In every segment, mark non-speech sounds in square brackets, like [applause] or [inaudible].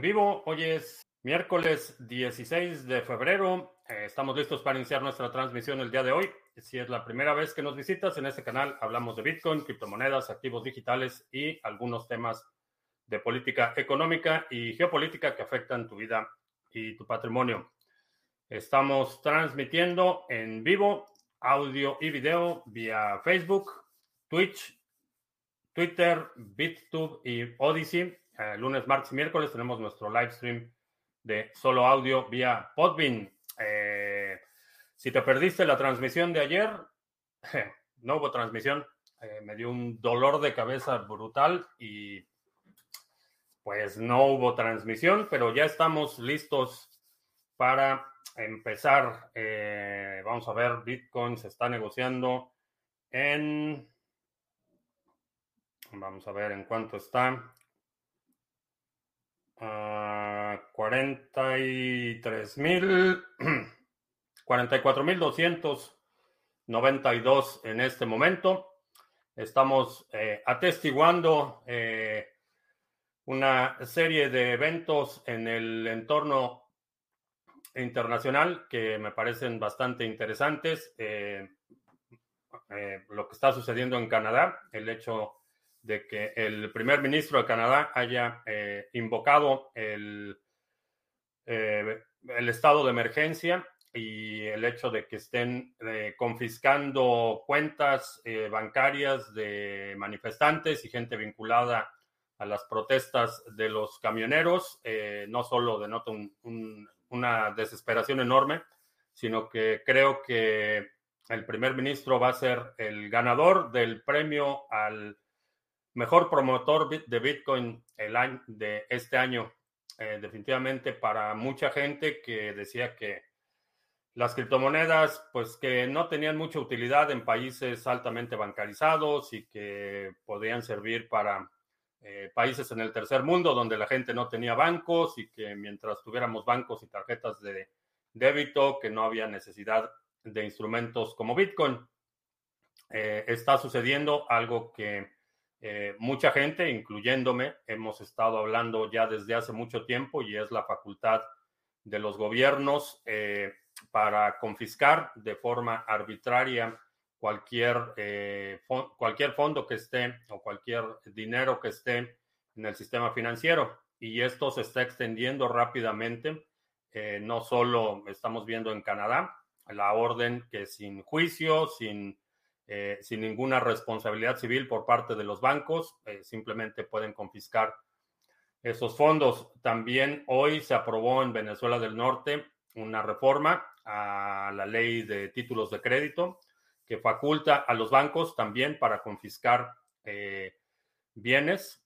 en vivo. Hoy es miércoles 16 de febrero. Eh, estamos listos para iniciar nuestra transmisión el día de hoy. Si es la primera vez que nos visitas en este canal, hablamos de Bitcoin, criptomonedas, activos digitales y algunos temas de política económica y geopolítica que afectan tu vida y tu patrimonio. Estamos transmitiendo en vivo audio y video vía Facebook, Twitch, Twitter, BitTube y Odyssey. Eh, lunes, martes y miércoles tenemos nuestro live stream de solo audio vía Podbean. Eh, si te perdiste la transmisión de ayer, [laughs] no hubo transmisión. Eh, me dio un dolor de cabeza brutal y pues no hubo transmisión, pero ya estamos listos para empezar. vamos a ver, Bitcoin se está negociando en... Vamos a ver en cuánto está. 43 mil, [clears throat] 44.292 en este momento. Estamos eh, atestiguando eh, una serie de eventos en el entorno internacional que me parecen bastante interesantes. Eh, lo que está sucediendo en Canadá, el hecho de que el primer ministro de Canadá haya eh, invocado el, eh, el, estado de emergencia y el hecho de que estén eh, confiscando cuentas bancarias de manifestantes y gente vinculada a las protestas de los camioneros, no solo denota una desesperación enorme, sino que creo que el primer ministro va a ser el ganador del premio al mejor promotor de Bitcoin el año, de este año. Eh, definitivamente para mucha gente que decía que las criptomonedas, pues que no tenían mucha utilidad en países altamente bancarizados y que podían servir para eh, países en el tercer mundo donde la gente no tenía bancos y que mientras tuviéramos bancos y tarjetas de débito, que no había necesidad de instrumentos como Bitcoin. Eh, está sucediendo algo que eh, mucha gente, incluyéndome, hemos estado hablando ya desde hace mucho tiempo y es la facultad de los gobiernos eh, para confiscar de forma arbitraria cualquier, eh, cualquier fondo que esté o cualquier dinero que esté en el sistema financiero. Y esto se está extendiendo rápidamente. no solo estamos viendo en Canadá la orden que sin juicio, sin eh, sin ninguna responsabilidad civil por parte de los bancos, eh, simplemente pueden confiscar esos fondos. También hoy se aprobó en Venezuela del Norte una reforma a la ley de títulos de crédito que faculta a los bancos también para confiscar eh, bienes,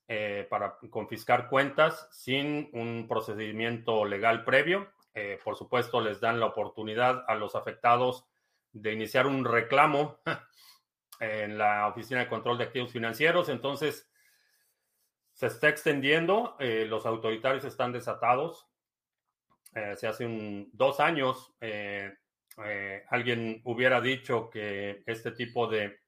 para confiscar cuentas sin un procedimiento legal previo. por supuesto, les dan la oportunidad a los afectados de iniciar un reclamo en la Oficina de Control de Activos Financieros. Entonces, se está extendiendo, eh, los autoritarios están desatados. Eh, hace un, dos años eh, alguien hubiera dicho que este tipo de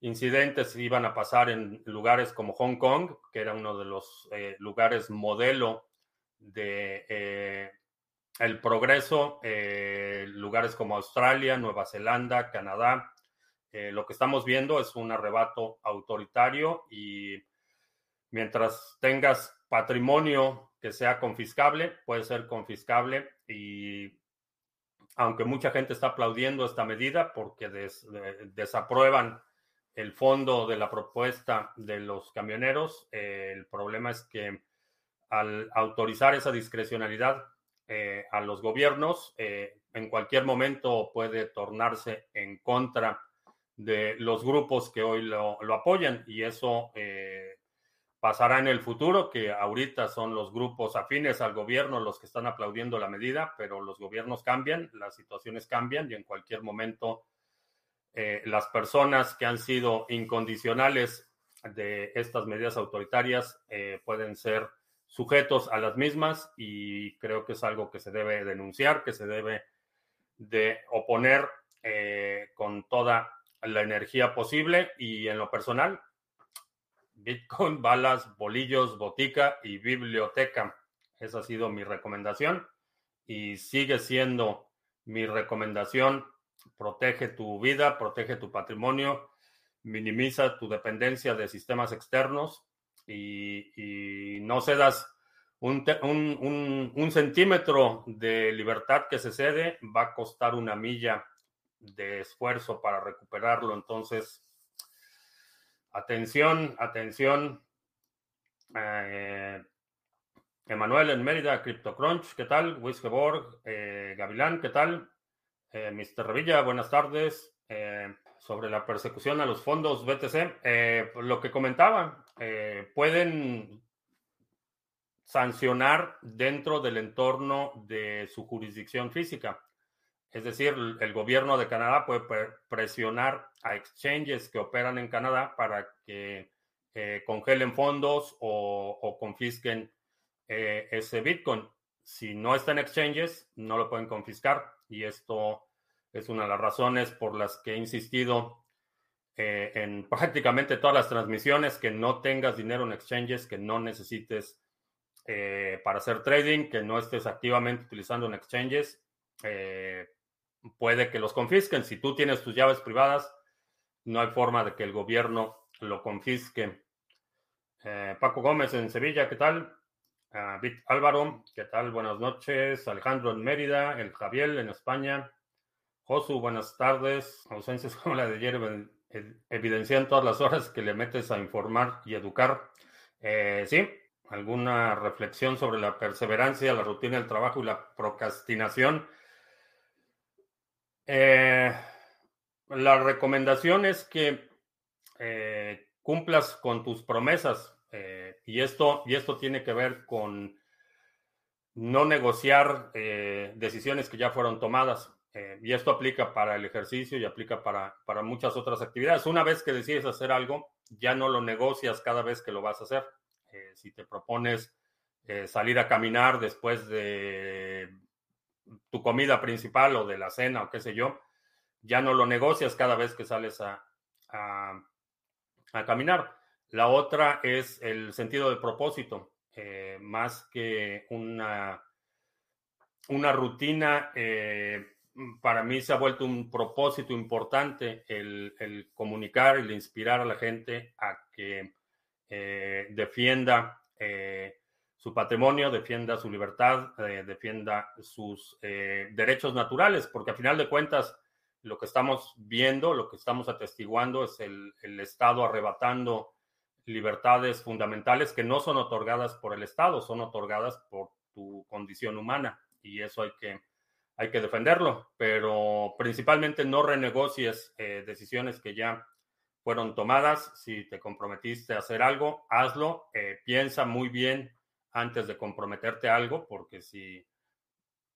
incidentes iban a pasar en lugares como Hong Kong, que era uno de los lugares modelo de el progreso, lugares como Australia, Nueva Zelanda, Canadá, eh, lo que estamos viendo es un arrebato autoritario y mientras tengas patrimonio que sea confiscable, puede ser confiscable y aunque mucha gente está aplaudiendo esta medida porque desaprueban el fondo de la propuesta de los camioneros, eh, el problema es que al autorizar esa discrecionalidad eh, a los gobiernos, en cualquier momento puede tornarse en contra de los grupos que hoy lo, apoyan y eso eh, pasará en el futuro, que ahorita son los grupos afines al gobierno los que están aplaudiendo la medida, pero los gobiernos cambian, las situaciones cambian y en cualquier momento eh, las personas que han sido incondicionales de estas medidas autoritarias eh, pueden ser sujetos a las mismas y creo que es algo que se debe denunciar, que se debe de oponer con toda la energía posible y en lo personal, Bitcoin, balas, bolillos, botica y biblioteca. Esa ha sido mi recomendación y sigue siendo mi recomendación. Protege tu vida, protege tu patrimonio, minimiza tu dependencia de sistemas externos y, no cedas un, un, centímetro de libertad que se cede, va a costar una milla de esfuerzo para recuperarlo. Entonces, atención, atención. Eh, Emanuel en Mérida, CryptoCrunch, ¿qué tal? Wiskeborg, eh, Gavilán, ¿qué tal? Eh, Mr. Revilla, buenas tardes. Eh, sobre la persecución a los fondos BTC, eh, lo que comentaba, pueden sancionar dentro del entorno de su jurisdicción física. Es decir, el gobierno de Canadá puede presionar a exchanges que operan en Canadá para que congelen fondos o, confisquen eh, ese Bitcoin. Si no está en exchanges, no lo pueden confiscar. Y esto es una de las razones por las que he insistido eh, en [laughs] prácticamente todas las transmisiones que no tengas dinero en exchanges, que no necesites eh, para hacer trading, que no estés activamente utilizando en exchanges. Puede que los confisquen. Si tú tienes tus llaves privadas, no hay forma de que el gobierno lo confisque. Paco Gómez en Sevilla, ¿qué tal? Álvaro, ¿qué tal? Buenas noches. Alejandro en Mérida, el Javier en España. Josu, buenas tardes. Ausencias [laughs] como la de ayer evidencian todas las horas que le metes a informar y educar. Eh, sí, alguna reflexión sobre la perseverancia, la rutina del trabajo y la procrastinación. Eh, la recomendación es que eh, cumplas con tus promesas. Eh, y, esto, y esto tiene que ver con no negociar decisiones que ya fueron tomadas. Y esto aplica para el ejercicio y aplica para, para muchas otras actividades. Una vez que decides hacer algo, ya no lo negocias cada vez que lo vas a hacer. si te propones salir a caminar después de tu comida principal o de la cena o qué sé yo, ya no lo negocias cada vez que sales a, a caminar. La otra es el sentido de propósito, eh, más que una, una rutina. Eh, para mí se ha vuelto un propósito importante el, comunicar, el inspirar a la gente a que eh, defienda su patrimonio, defienda su libertad, defienda sus derechos naturales, porque a final de cuentas lo que estamos viendo, lo que estamos atestiguando es el, el Estado arrebatando libertades fundamentales que no son otorgadas por el Estado, son otorgadas por tu condición humana y eso hay que, hay que defenderlo, pero principalmente no renegocies eh, decisiones que ya fueron tomadas. Si te comprometiste a hacer algo, hazlo. Eh, piensa muy bien antes de comprometerte a algo, porque si,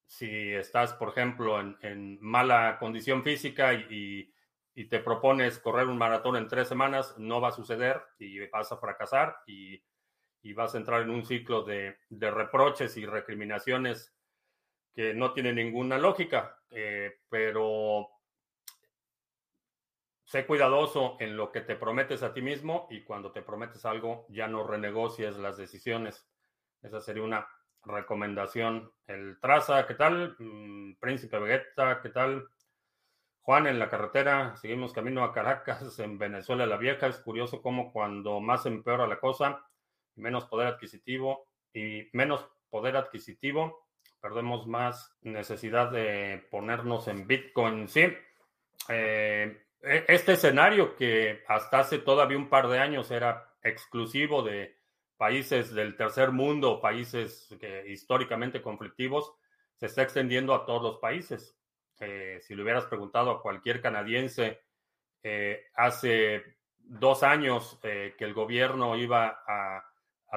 si estás, por ejemplo, en, mala condición física y y te propones correr un maratón en tres semanas, no va a suceder y vas a fracasar y, vas a entrar en un ciclo de, reproches y recriminaciones que no tienen ninguna lógica, eh, pero sé cuidadoso en lo que te prometes a ti mismo y cuando te prometes algo ya no renegocies las decisiones. Esa sería una recomendación. El Traza, ¿qué tal? Mm, Príncipe Vegeta, ¿qué tal? Juan, en la carretera, seguimos camino a Caracas, [laughs] en Venezuela la Vieja. Es curioso cómo cuando más empeora la cosa, menos poder adquisitivo y menos poder adquisitivo, perdemos más necesidad de ponernos en Bitcoin. Sí, eh, e, este escenario que hasta hace todavía un par de años era exclusivo de países del tercer mundo, países que, históricamente conflictivos, se está extendiendo a todos los países. Eh, si le hubieras preguntado a cualquier canadiense eh, hace dos años eh, que el gobierno iba a,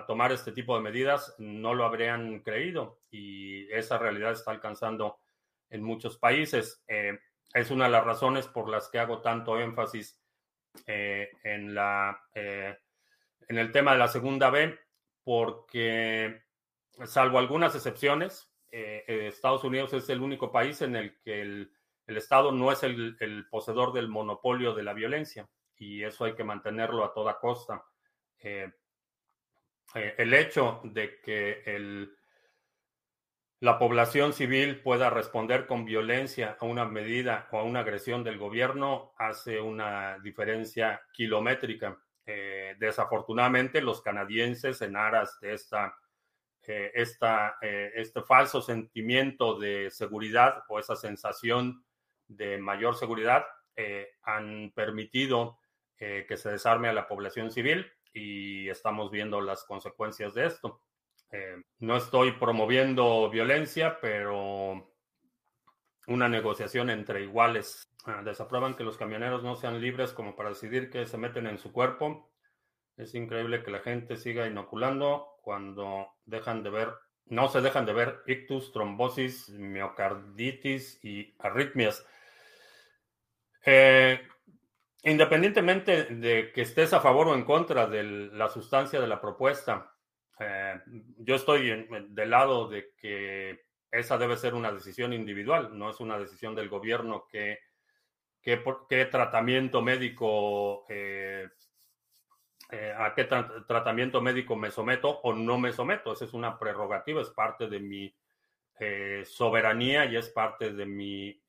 tomar este tipo de medidas, no lo habrían creído y esa realidad está alcanzando en muchos países. es una de las razones por las que hago tanto énfasis en, la, en el tema de la segunda B, porque salvo algunas excepciones, eh, eh, Estados Unidos es el único país en el que el, Estado no es el, poseedor del monopolio de la violencia y eso hay que mantenerlo a toda costa. Eh, el hecho de que la población civil pueda responder con violencia a una medida o a una agresión del gobierno hace una diferencia kilométrica. Eh, desafortunadamente, los canadienses, en aras de esta, eh, esta eh, este falso sentimiento de seguridad o esa sensación de mayor seguridad, han permitido que se desarme a la población civil y estamos viendo las consecuencias de esto. no estoy promoviendo violencia, pero una negociación entre iguales Ah, desaprueban que los camioneros no sean libres como para decidir qué se meten en su cuerpo. Es increíble que la gente siga inoculando cuando dejan de ver, no se dejan de ver ictus, trombosis, miocarditis y arritmias. Eh, independientemente de que estés a favor o en contra de la sustancia de la propuesta, eh, yo estoy del lado de que esa debe ser una decisión individual, no es una decisión del gobierno que qué, tratamiento médico, eh, eh, a qué tratamiento médico me someto o no me someto. Esa es una prerrogativa, es parte de mi eh, soberanía y es parte de mi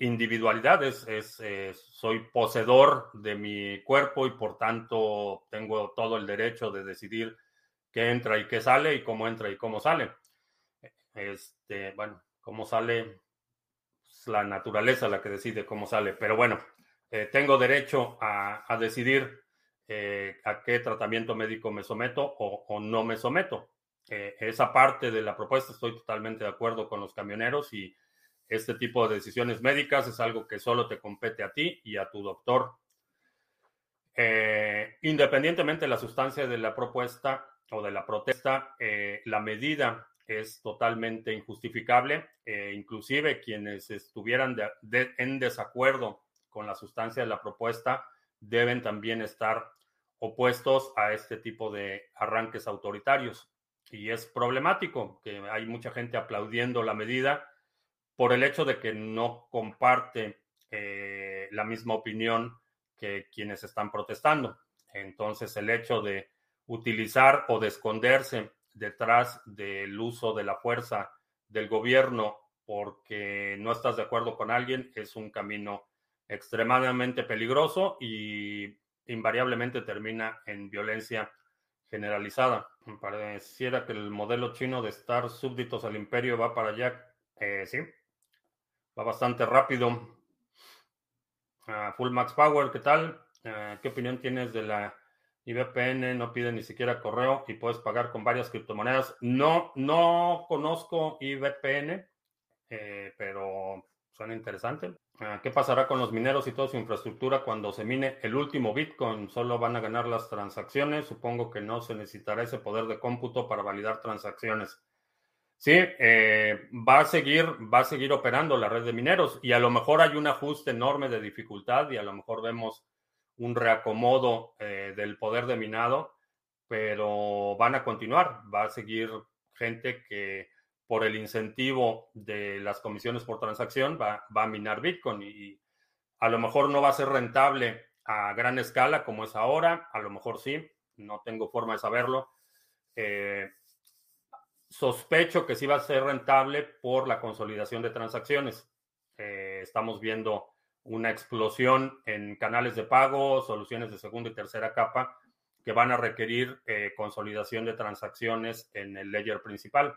individualidad. Es, soy poseedor de mi cuerpo y por tanto tengo todo el derecho de decidir qué entra y qué sale y cómo entra y cómo sale. Este, bueno, cómo sale la naturaleza la que decide cómo sale. Pero bueno, eh, tengo derecho a, decidir eh, a qué tratamiento médico me someto o, no me someto. Eh, esa parte de la propuesta estoy totalmente de acuerdo con los camioneros y este tipo de decisiones médicas es algo que solo te compete a ti y a tu doctor. independientemente de la sustancia de la propuesta o de la protesta, la medida es totalmente injustificable. Eh, inclusive quienes estuvieran en desacuerdo con la sustancia de la propuesta deben también estar opuestos a este tipo de arranques autoritarios. Y es problemático que hay mucha gente aplaudiendo la medida por el hecho de que no comparte eh, la misma opinión que quienes están protestando. Entonces el hecho de utilizar o de esconderse detrás del uso de la fuerza del gobierno porque no estás de acuerdo con alguien es un camino extremadamente peligroso y invariablemente termina en violencia generalizada. Pareciera que el modelo chino de estar súbditos al imperio va para allá. Eh, sí, va bastante rápido. Ah, Full Max Power, ¿qué tal? Ah, ¿Qué opinión tienes de la y VPN no pide ni siquiera correo y puedes pagar con varias criptomonedas. No, no conozco IVPN, eh, pero suena interesante. Ah, ¿Qué pasará con los mineros y toda su infraestructura cuando se mine el último Bitcoin? Solo van a ganar las transacciones. Supongo que no se necesitará ese poder de cómputo para validar transacciones. Sí, eh, va a seguir, va a seguir operando la red de mineros y a lo mejor hay un ajuste enorme de dificultad y a lo mejor vemos un reacomodo eh, del poder de minado, pero van a continuar. Va a seguir gente que por el incentivo de las comisiones por transacción va, a minar Bitcoin y a lo mejor no va a ser rentable a gran escala como es ahora, a lo mejor sí, no tengo forma de saberlo. Eh, sospecho que sí va a ser rentable por la consolidación de transacciones. Eh, estamos viendo una explosión en canales de pago, soluciones de segunda y tercera capa que van a requerir eh, consolidación de transacciones en el ledger principal.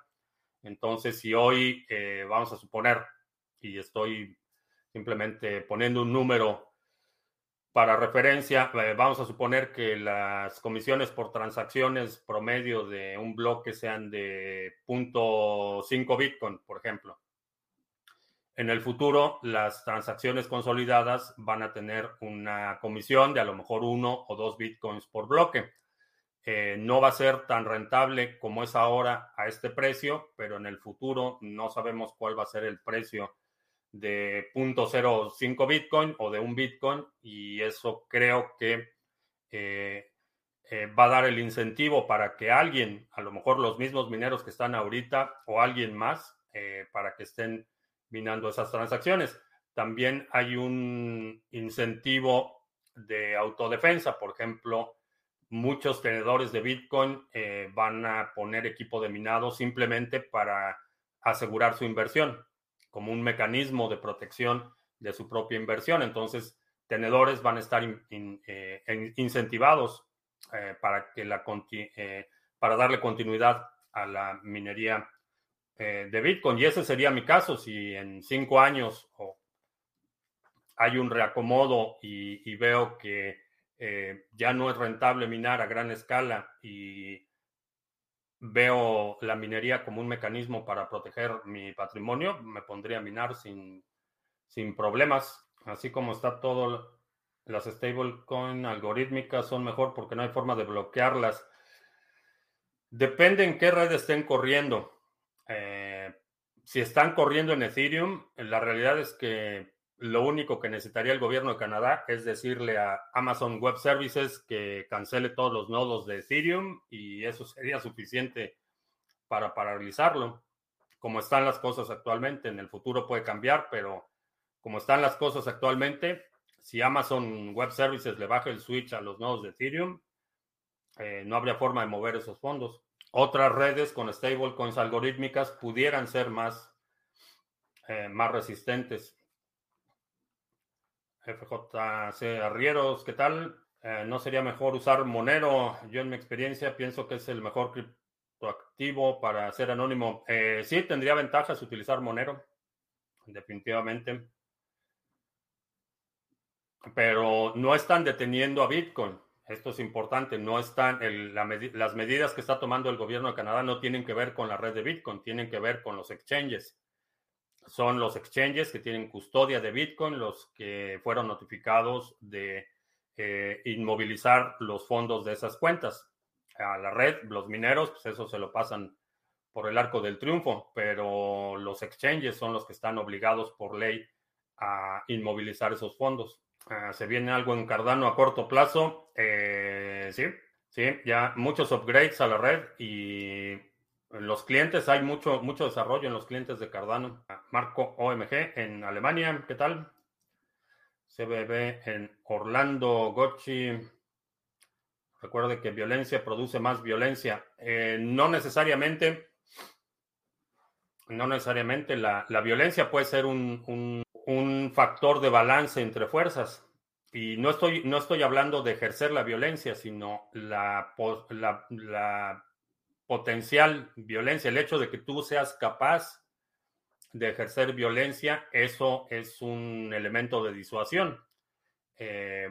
Entonces, si hoy eh, vamos a suponer, y estoy simplemente poniendo un número para referencia, eh, vamos a suponer que las comisiones por transacciones promedio de un bloque sean de 0.5 Bitcoin, por ejemplo. En el futuro, las transacciones consolidadas van a tener una comisión de a lo mejor uno o dos bitcoins por bloque. Eh, no va a ser tan rentable como es ahora a este precio, pero en el futuro no sabemos cuál va a ser el precio de 0.05 Bitcoin o de un Bitcoin y eso creo que eh, eh, va a dar el incentivo para que alguien, a lo mejor los mismos mineros que están ahorita o alguien más, para que estén minando esas transacciones. También hay un incentivo de autodefensa, por ejemplo, muchos tenedores de Bitcoin eh, van a poner equipo de minado simplemente para asegurar su inversión, como un mecanismo de protección de su propia inversión. Entonces, tenedores van a estar eh, incentivados para, que la, para darle continuidad a la minería de Bitcoin. Y ese sería mi caso, si en cinco años hay un reacomodo y veo que eh, ya no es rentable minar a gran escala y veo la minería como un mecanismo para proteger mi patrimonio, me pondría a minar sin, sin problemas. Así como está todo, las stablecoin algorítmicas son mejor porque no hay forma de bloquearlas. Depende en qué red estén corriendo. Eh, si están corriendo en Ethereum, la realidad es que lo único que necesitaría el gobierno de Canadá es decirle a Amazon Web Services que cancele todos los nodos de Ethereum y eso sería suficiente para paralizarlo. Como están las cosas actualmente, en el futuro puede cambiar, pero como están las cosas actualmente, si Amazon Web Services le baja el switch a los nodos de Ethereum, eh, no habría forma de mover esos fondos. Otras redes con stablecoins algorítmicas pudieran ser más, eh, más resistentes. FJC Arrieros, ¿qué tal? Eh, ¿No sería mejor usar Monero? Yo en mi experiencia pienso que es el mejor criptoactivo para ser anónimo. Eh, sí, tendría ventajas utilizar Monero, definitivamente. Pero no están deteniendo a Bitcoin. Esto es importante. No están, las medidas que está tomando el gobierno de Canadá no tienen que ver con la red de Bitcoin, tienen que ver con los exchanges son los exchanges que tienen custodia de Bitcoin, los que fueron notificados de eh, inmovilizar los fondos de esas cuentas. A la red, los mineros, pues eso se lo pasan por el arco del triunfo, pero los exchanges son los que están obligados por ley a inmovilizar esos fondos. Ah, ¿Se viene algo en Cardano a corto plazo? Eh, sí, sí, ya muchos upgrades a la red y los clientes hay mucho, mucho desarrollo en los clientes de Cardano. Marco OMG en Alemania, ¿qué tal? CBB en Orlando, Gochi. Recuerde que violencia produce más violencia. Eh, no necesariamente, no necesariamente la, violencia puede ser un, factor de balance entre fuerzas. Y no estoy, no estoy hablando de ejercer la violencia, sino la, potencial violencia, el hecho de que tú seas capaz de ejercer violencia, eso es un elemento de disuasión. Eh,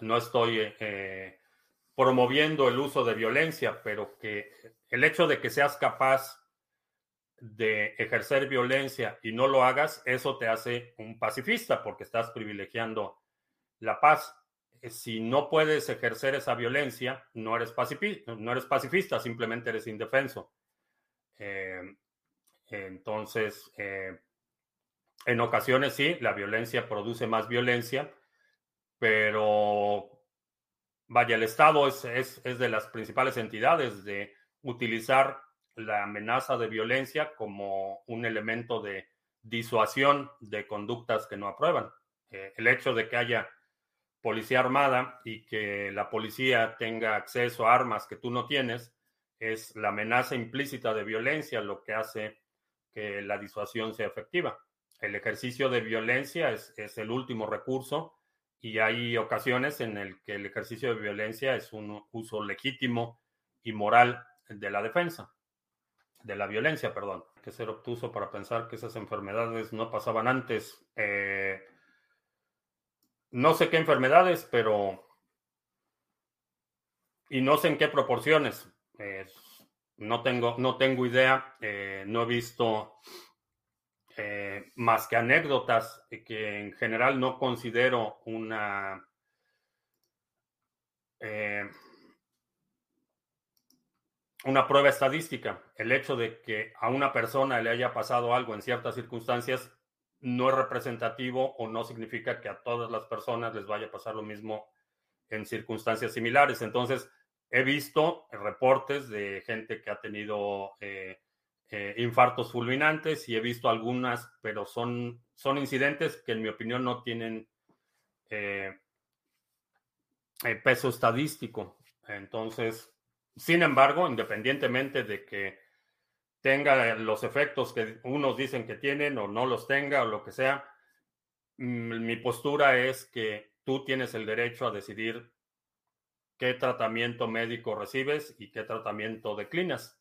no estoy eh, promoviendo el uso de violencia, pero que el hecho de que seas capaz de ejercer violencia y no lo hagas, eso te hace un pacifista porque estás privilegiando la paz. Eh, si no puedes ejercer esa violencia, no eres, pacifista, no eres pacifista simplemente eres indefenso. Eh, entonces, eh, en ocasiones sí, la violencia produce más violencia, pero vaya, el Estado es, es, de las principales entidades de utilizar la amenaza de violencia como un elemento de disuasión de conductas que no aprueban. el hecho de que haya policía armada y que la policía tenga acceso a armas que tú no tienes, es la amenaza implícita de violencia lo que hace que la disuasión sea efectiva. El ejercicio de violencia es, el último recurso y hay ocasiones en el que el ejercicio de violencia es un uso legítimo y moral de la defensa, de la violencia, perdón. Que ser obtuso para pensar que esas enfermedades no pasaban antes. Eh, no sé qué enfermedades, pero... Y no sé en qué proporciones. no, tengo, no tengo idea. Eh, no he visto eh, más que anécdotas que en general no considero una... Una prueba estadística. El hecho de que a una persona le haya pasado algo en ciertas circunstancias no es representativo o no significa que a todas las personas les vaya a pasar lo mismo en circunstancias similares. Entonces, he visto reportes de gente que ha tenido eh, eh, infartos fulminantes y he visto algunas, pero son, son incidentes que en mi opinión no tienen, eh, peso estadístico. Entonces, sin embargo, independientemente de que tenga los efectos que unos dicen que tienen o no los tenga o lo que sea, mi postura es que tú tienes el derecho a decidir qué tratamiento médico recibes y qué tratamiento declinas.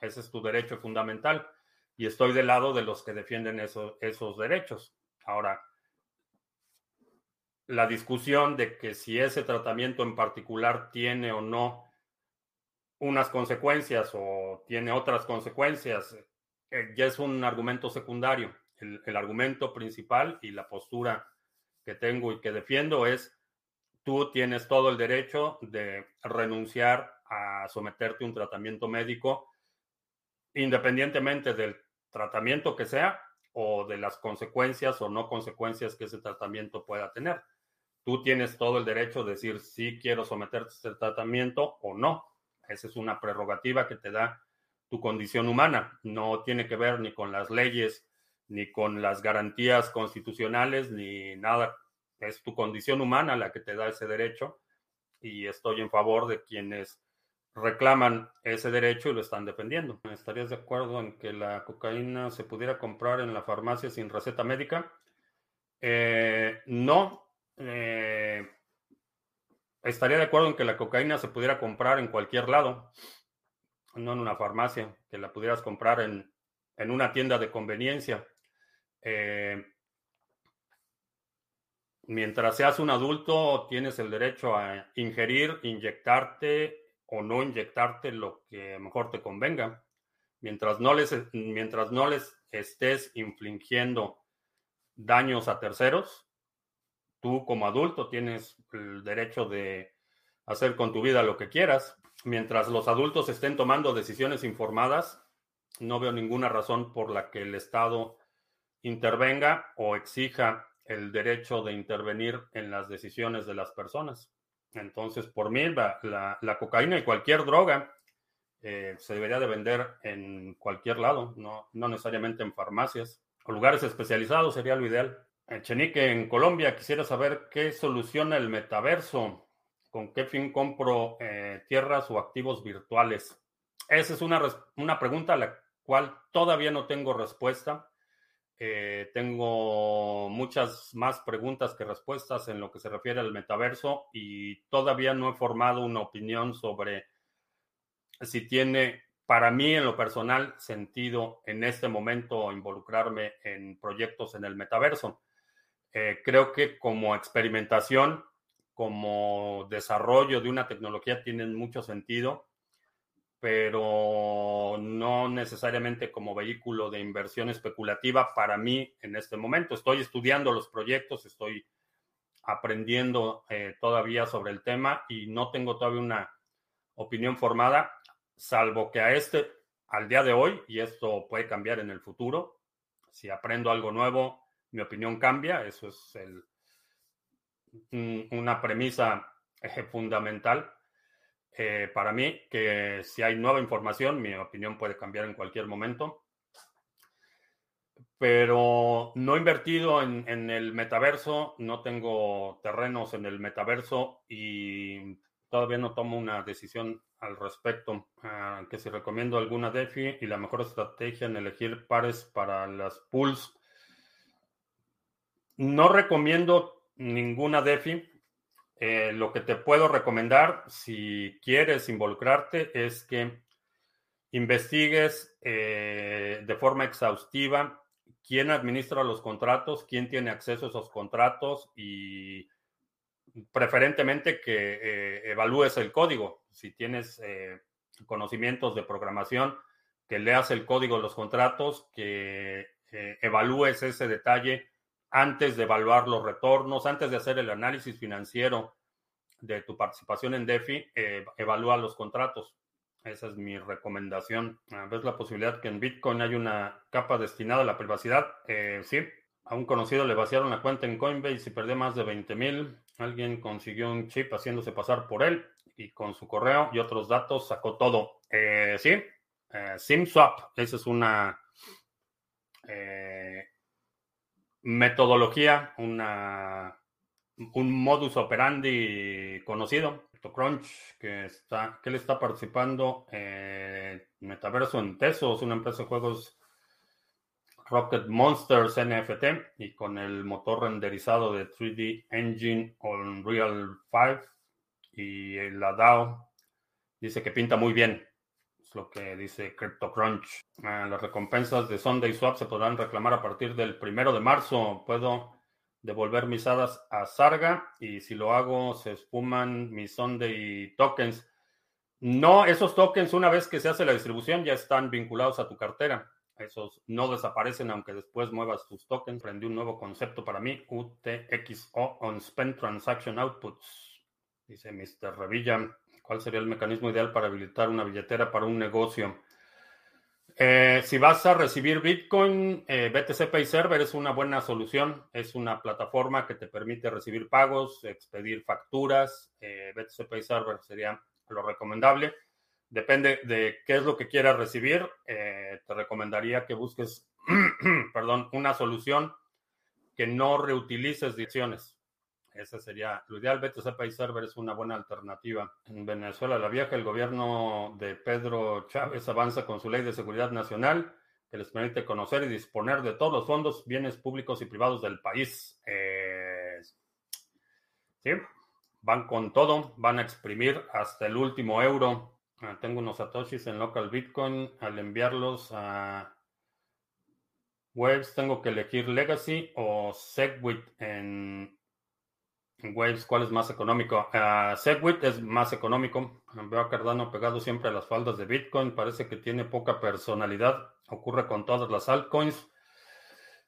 Ese es tu derecho fundamental. Y estoy del lado de los que defienden esos derechos. Ahora, la discusión de que si ese tratamiento en particular tiene o no unas consecuencias o tiene otras consecuencias, eh, ya es un argumento secundario. el, argumento principal y la postura que tengo y que defiendo es tú tienes todo el derecho de renunciar a someterte a un tratamiento médico, independientemente del tratamiento que sea o de las consecuencias o no consecuencias que ese tratamiento pueda tener. Tú tienes todo el derecho de decir si quiero someterte a este tratamiento o no. Esa es una prerrogativa que te da tu condición humana. No tiene que ver ni con las leyes, ni con las garantías constitucionales, ni nada es tu condición humana la que te da ese derecho y estoy en favor de quienes reclaman ese derecho y lo están defendiendo. ¿Estarías de acuerdo en que la cocaína se pudiera comprar en la farmacia sin receta médica? Eh, no. Eh, estaría de acuerdo en que la cocaína se pudiera comprar en cualquier lado, no en una farmacia, que la pudieras comprar en, en una tienda de conveniencia. Eh, mientras seas un adulto, tienes el derecho a ingerir, inyectarte o no inyectarte lo que mejor te convenga. Mientras no les, mientras no les estés infligiendo daños a terceros, tú como adulto tienes el derecho de hacer con tu vida lo que quieras. Mientras los adultos estén tomando decisiones informadas, no veo ninguna razón por la que el Estado intervenga o exija el derecho de intervenir en las decisiones de las personas. Entonces, por mí, la, cocaína y cualquier droga eh, se debería de vender en cualquier lado, no, no necesariamente en farmacias o lugares especializados sería lo ideal. Chenique, en Colombia, quisiera saber qué soluciona el metaverso, con qué fin compro eh, tierras o activos virtuales. Esa es una, una pregunta a la cual todavía no tengo respuesta. Eh, tengo muchas más preguntas que respuestas en lo que se refiere al metaverso y todavía no he formado una opinión sobre si tiene, para mí en lo personal, sentido en este momento involucrarme en proyectos en el metaverso. Eh, creo que como experimentación, como desarrollo de una tecnología, tienen mucho sentido pero no necesariamente como vehículo de inversión especulativa para mí en este momento. Estoy estudiando los proyectos, estoy aprendiendo eh, todavía sobre el tema y no tengo todavía una opinión formada, salvo que a este, al día de hoy, y esto puede cambiar en el futuro, si aprendo algo nuevo, mi opinión cambia, eso es una premisa eh, fundamental eh, para mí, que si hay nueva información, mi opinión puede cambiar en cualquier momento. Pero no he invertido en, el metaverso, no tengo terrenos en el metaverso y todavía no tomo una decisión al respecto. Ah, que si recomiendo alguna DeFi y la mejor estrategia en elegir pares para las pools. No recomiendo ninguna DeFi eh, lo que te puedo recomendar si quieres involucrarte es que investigues eh, de forma exhaustiva quién administra los contratos, quién tiene acceso a esos contratos y preferentemente que eh, evalúes el código. Si tienes conocimientos de programación, que leas el código de los contratos, que evalúes ese detalle antes de evaluar los retornos, antes de hacer el análisis financiero de tu participación en DeFi, eh, evalúa los contratos. Esa es mi recomendación. Ah, ¿Ves la posibilidad que en Bitcoin hay una capa destinada a la privacidad? Eh, sí. A un conocido le vaciaron la cuenta en Coinbase y perdió más de 20 mil. Alguien consiguió un chip haciéndose pasar por él y con su correo y otros datos sacó todo. Eh, sí. Eh, SimSwap. Esa es una metodología, una un modus operandi conocido. Crunch, que está, que le está participando en Metaverso en Tesos, una empresa de juegos Rocket Monsters NFT y con el motor renderizado de 3D Engine Unreal 5 y la DAO dice que pinta muy bien. Lo que dice CryptoCrunch. Ah, las recompensas de Sunday Swap se podrán reclamar a partir del primero de marzo. Puedo devolver mis hadas a Sarga y si lo hago se esfuman mis Sunday tokens. No, esos tokens una vez que se hace la distribución ya están vinculados a tu cartera. Esos no desaparecen aunque después muevas tus tokens. Aprendí un nuevo concepto para mí, UTXO, Unspent Transaction Outputs. Dice Mr. Revilla, ¿cuál sería el mecanismo ideal para habilitar una billetera para un negocio? Eh, si vas a recibir Bitcoin, eh, BTC Pay Server es una buena solución. Es una plataforma que te permite recibir pagos, expedir facturas. Eh, BTC Pay Server sería lo recomendable. Depende de qué es lo que quieras recibir. Te recomendaría que busques, [clears throat] perdón, una solución que no reutilices direcciones. Ese sería lo ideal. BTC Pay Server es una buena alternativa. En Venezuela la vieja, el gobierno de Pedro Chávez avanza con su ley de seguridad nacional que les permite conocer y disponer de todos los fondos, bienes públicos y privados del país. Sí, van con todo, van a exprimir hasta el último euro. Ah, tengo unos satoshis en local Bitcoin. Al enviarlos a Waves, tengo que elegir Legacy o Segwit en, Waves. ¿Cuál es más económico? Uh, Segwit es más económico. Veo a Cardano pegado siempre a las faldas de Bitcoin. Parece que tiene poca personalidad. Ocurre con todas las altcoins.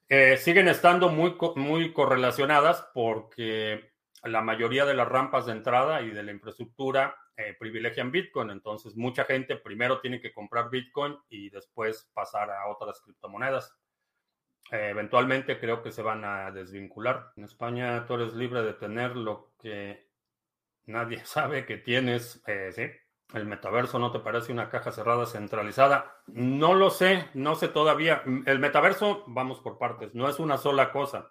Eh, siguen estando muy, muy correlacionadas porque la mayoría de las rampas de entrada y de la infraestructura eh, privilegian Bitcoin. Entonces, mucha gente primero tiene que comprar Bitcoin y después pasar a otras criptomonedas. Eh, eventualmente creo que se van a desvincular. En España tú eres libre de tener lo que nadie [laughs] sabe que tienes. Eh. ¿El metaverso no te parece una caja cerrada centralizada? No lo sé, no sé todavía. El metaverso, vamos por partes, no es una sola cosa,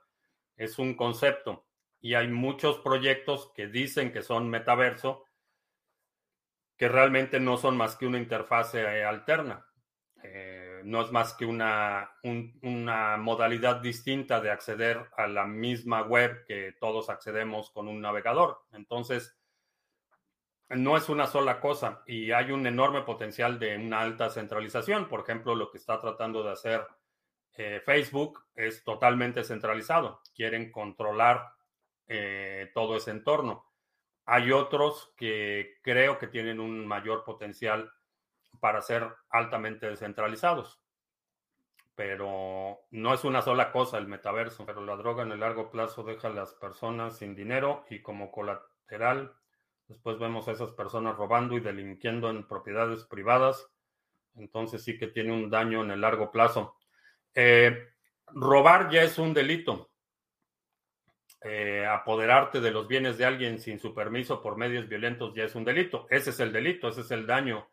es un concepto. Y hay muchos proyectos que dicen que son metaverso, que realmente no son más que una interfase eh, alterna. Eh, no es más que una, una modalidad distinta de acceder a la misma web que todos accedemos con un navegador. Entonces, no es una sola cosa y hay un enorme potencial de una alta centralización. Por ejemplo, lo que está tratando de hacer eh, Facebook es totalmente centralizado. Quieren controlar todo ese entorno. Hay otros que creo que tienen un mayor potencial para ser altamente descentralizados. Pero no es una sola cosa el metaverso. Pero la droga en el largo plazo deja a las personas sin dinero y como colateral, después vemos a esas personas robando y delinquiendo en propiedades privadas. Entonces sí que tiene un daño en el largo plazo. Eh, robar ya es un delito. Eh, apoderarte de los bienes de alguien sin su permiso por medios violentos ya es un delito. Ese es el delito, ese es el daño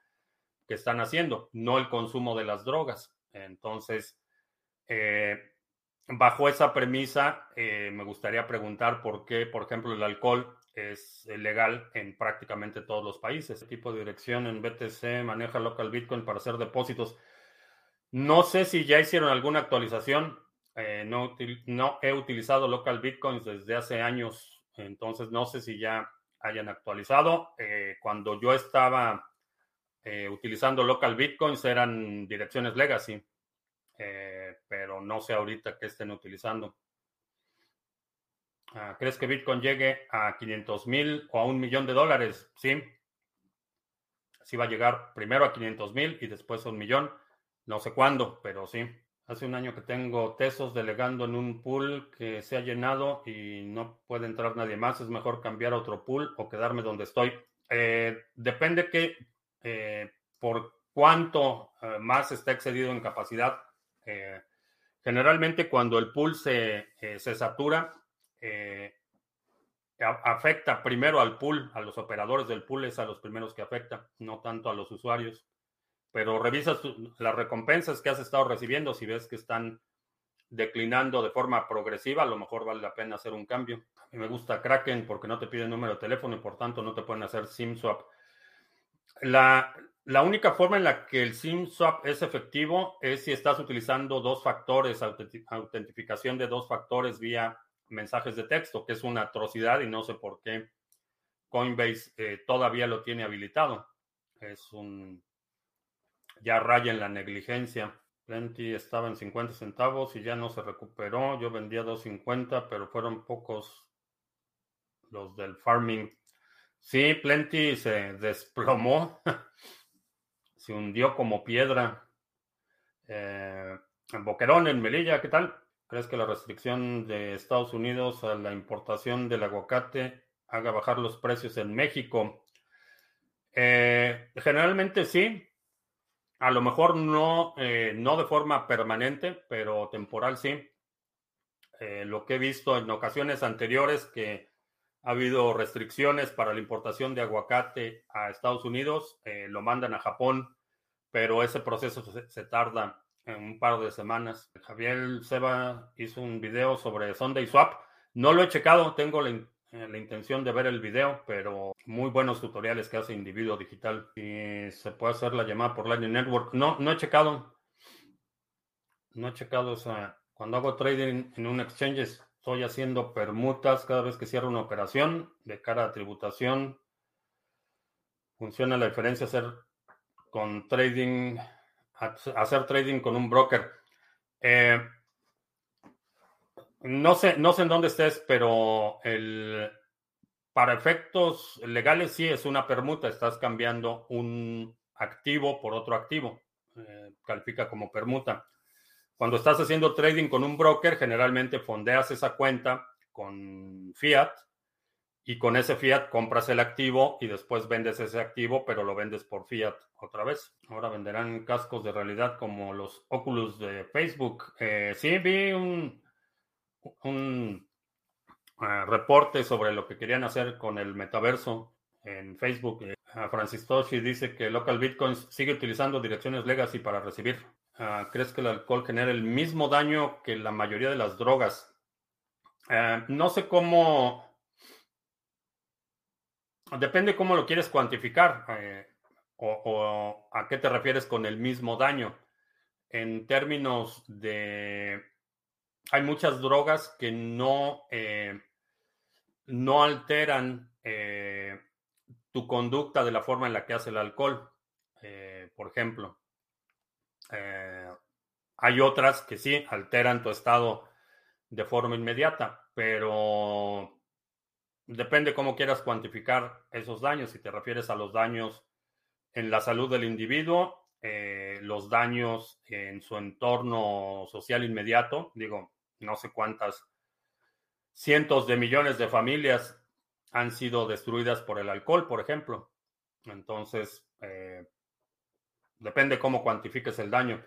que están haciendo, no el consumo de las drogas. Entonces, eh, bajo esa premisa, eh, me gustaría preguntar por qué, por ejemplo, el alcohol es legal en prácticamente todos los países. Este tipo de dirección en BTC maneja local Bitcoin para hacer depósitos. No sé si ya hicieron alguna actualización. Eh, no, no, he utilizado local bitcoins desde hace años, entonces no sé si ya hayan actualizado. Eh, cuando yo estaba eh, utilizando local bitcoins eran direcciones legacy, pero no sé ahorita qué estén utilizando. Ah, ¿Crees que Bitcoin llegue a 500 mil o a un millón de dólares? Sí. Sí va a llegar primero a 500 mil y después a un millón. No sé cuándo, pero sí. Hace un año que tengo Tesos delegando en un pool que se ha llenado y no puede entrar nadie más. Es mejor cambiar a otro pool o quedarme donde estoy. Eh, depende que eh, por cuánto eh, más está excedido en capacidad. generalmente cuando el pool se, se satura, afecta primero al pool, a los operadores del pool es a los primeros que afecta, no tanto a los usuarios pero revisas las recompensas que has estado recibiendo, si ves que están declinando de forma progresiva, a lo mejor vale la pena hacer un cambio. A mí me gusta Kraken porque no te pide número de teléfono y por tanto no te pueden hacer SIM swap. La, la única forma en la que el SIM swap es efectivo es si estás utilizando dos factores, autentificación de dos factores vía mensajes de texto, que es una atrocidad y no sé por qué Coinbase eh, todavía lo tiene habilitado. Es un ya raya en la negligencia. Plenty estaba en 50 centavos y ya no se recuperó. Yo vendía 2.50, pero fueron pocos los del farming. Sí, Plenty se desplomó. [laughs] se hundió como piedra. Eh, Boquerón, en Melilla, ¿qué tal? ¿Crees que la restricción de Estados Unidos a la importación del aguacate haga bajar los precios en México? Eh, generalmente sí. A lo mejor no, eh, no de forma permanente, pero temporal sí. Eh, lo que he visto en ocasiones anteriores que ha habido restricciones para la importación de aguacate a Estados Unidos, lo mandan a Japón pero ese proceso se, tarda en un par de semanas. Javier Seba hizo un video sobre Sunday Swap. No lo he checado, tengo la, eh, intención de ver el video, pero muy buenos tutoriales que hace Individuo Digital. Y se puede hacer la llamada por Lightning Network. No, no he checado. No he checado. esa. cuando hago trading en un exchange, estoy haciendo permutas cada vez que cierro una operación de cara a tributación. Funciona la diferencia hacer con trading, hacer trading con un broker. Eh, no sé, no sé en dónde estés, pero el, para efectos legales sí es una permuta. Estás cambiando un activo por otro activo. Eh, califica como permuta. Cuando estás haciendo trading con un broker, generalmente fondeas esa cuenta con fiat y con ese fiat compras el activo y después vendes ese activo, pero lo vendes por fiat otra vez. Ahora venderán cascos de realidad como los Oculus de Facebook. Eh, sí, vi un, eh, reporte sobre lo que querían hacer con el metaverso en Facebook. Eh, Francis Toshi dice que Local Bitcoins sigue utilizando direcciones legacy para recibir. Ah, ¿Crees que el alcohol genera el mismo daño que la mayoría de las drogas? no sé cómo Depende cómo lo quieres cuantificar eh, o, a qué te refieres con el mismo daño. En términos de... Hay muchas drogas que no, eh, no alteran eh, tu conducta de la forma en la que hace el alcohol. por ejemplo, hay otras que sí alteran tu estado de forma inmediata, pero depende cómo quieras cuantificar esos daños. Si te refieres a los daños en la salud del individuo, eh, los daños en su entorno social inmediato, digo, no sé cuántas cientos de millones de familias han sido destruidas por el alcohol, por ejemplo. Entonces, eh, depende cómo cuantifiques el daño.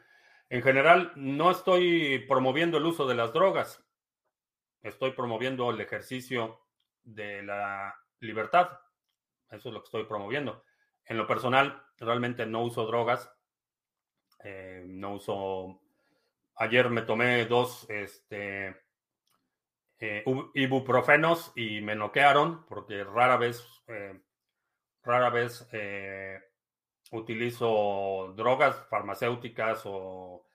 En general, no estoy promoviendo el uso de las drogas. Estoy promoviendo el ejercicio de la libertad. Eso es lo que estoy promoviendo. En lo personal, realmente no uso drogas. Eh, no uso. Ayer me tomé dos este, eh, ibuprofenos y me noquearon porque rara vez, eh, rara vez utilizo drogas farmacéuticas o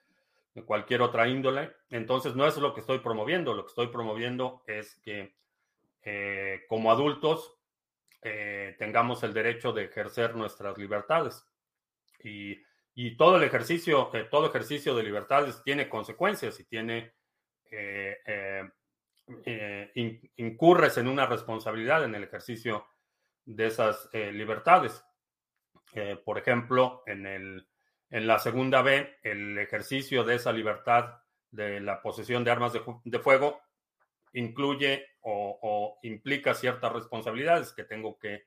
de cualquier otra índole. Entonces, no es lo que estoy promoviendo. Lo que estoy promoviendo es que eh, como adultos eh, tengamos el derecho de ejercer nuestras libertades. Y, todo el ejercicio, eh, todo ejercicio de libertades tiene consecuencias y tiene, incurres en una responsabilidad en el ejercicio de esas libertades. Por ejemplo, en, el, en la segunda B, el ejercicio de esa libertad de la posesión de armas de fuego incluye o, implica ciertas responsabilidades que tengo que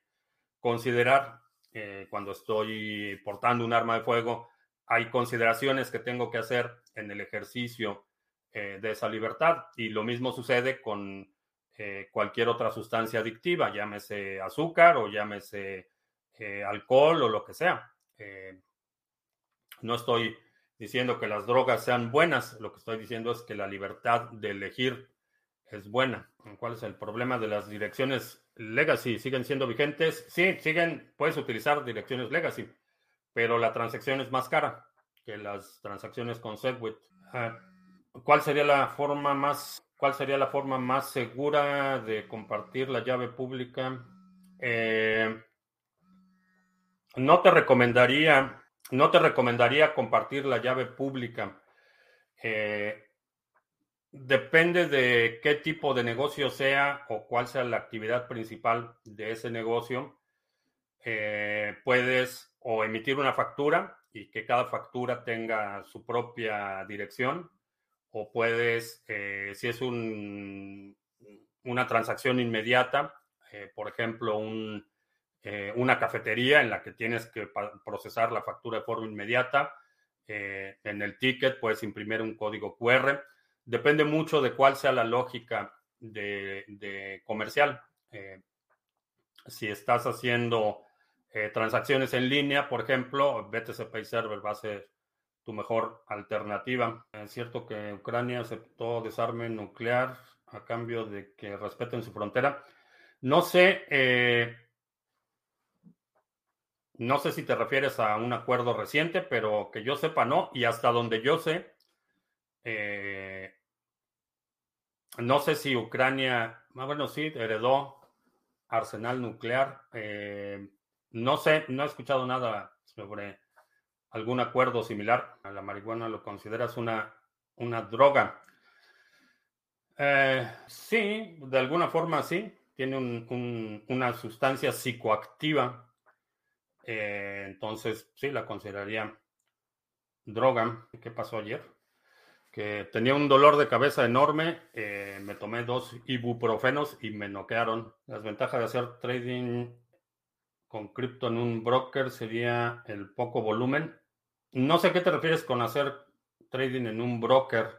considerar eh, cuando estoy portando un arma de fuego. Hay consideraciones que tengo que hacer en el ejercicio eh, de esa libertad y lo mismo sucede con eh, cualquier otra sustancia adictiva, llámese azúcar o llámese alcohol o lo que sea. no estoy diciendo que las drogas sean buenas. Lo que estoy diciendo es que la libertad de elegir es buena. ¿Cuál es el problema de las direcciones legacy? ¿Siguen siendo vigentes? Sí, siguen, puedes utilizar direcciones legacy, pero la transacción es más cara que las transacciones con Segwit. Ah, ¿Cuál sería la forma más cuál sería la forma más segura de compartir la llave pública? Eh, no te recomendaría, no te recomendaría compartir la llave pública. Eh, depende de qué tipo de negocio sea o cuál sea la actividad principal de ese negocio. Eh, puedes o emitir una factura y que cada factura tenga su propia dirección o puedes, eh, si es un, una transacción inmediata, por ejemplo, un, eh, una cafetería en la que tienes que procesar la factura de forma inmediata. Eh, en el ticket puedes imprimir un código QR. Depende mucho de cuál sea la lógica de, comercial. Eh, si estás haciendo transacciones en línea, por ejemplo, BTC Pay Server va a ser tu mejor alternativa. Es cierto que Ucrania aceptó desarme nuclear a cambio de que respeten su frontera. No sé, no sé si te refieres a un acuerdo reciente, pero que yo sepa no. Y hasta donde yo sé, eh, no sé si Ucrania, ah, bueno, sí, heredó arsenal nuclear. Eh, no sé, no he escuchado nada sobre algún acuerdo similar. A la marihuana lo consideras una, una droga. Eh, sí, de alguna forma sí. Tiene una sustancia psicoactiva eh, entonces, sí, la consideraría droga. ¿Qué pasó ayer? Que tenía un dolor de cabeza enorme. Eh, me tomé dos ibuprofenos y me noquearon. Las ventajas de hacer trading con cripto en un broker sería el poco volumen. No sé qué te refieres con hacer trading en un broker.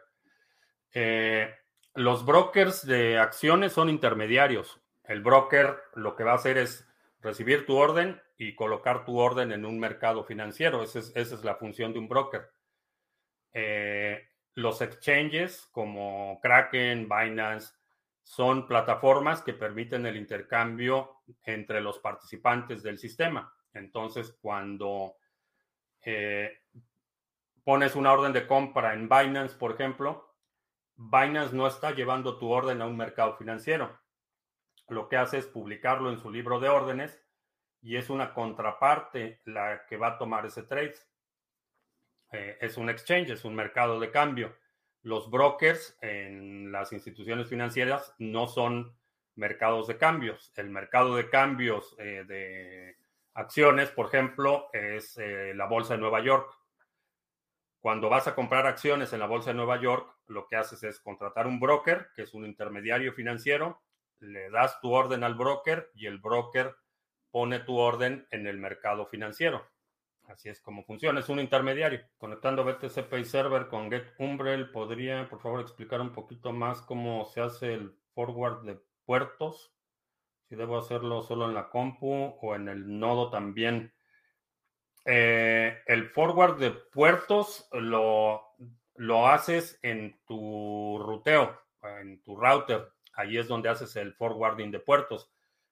Eh, los brokers de acciones son intermediarios. El broker lo que va a hacer es recibir tu orden y colocar tu orden en un mercado financiero. Esa es, la función de un broker. Eh, los exchanges como Kraken, Binance, son plataformas que permiten el intercambio entre los participantes del sistema. Entonces, cuando eh, pones una orden de compra en Binance, por ejemplo, Binance no está llevando tu orden a un mercado financiero. Lo que hace es publicarlo en su libro de órdenes y es una contraparte la que va a tomar ese trade. Eh, es un exchange, es un mercado de cambio. Los brokers en las instituciones financieras no son mercados de cambios. El mercado de cambios eh, de acciones, por ejemplo, es eh, la Bolsa de Nueva York. Cuando vas a comprar acciones en la Bolsa de Nueva York, lo que haces es contratar un broker, que es un intermediario financiero, le das tu orden al broker y el broker pone tu orden en el mercado financiero. Así es como funciona, es un intermediario. Conectando BTC Pay Server con Get Umbrel, ¿podría por favor explicar un poquito más cómo se hace el forward de puertos? Si debo hacerlo solo en la compu o en el nodo también. Eh, el forward de puertos lo, lo haces en tu ruteo, en tu router. Ahí es donde haces el forwarding de puertos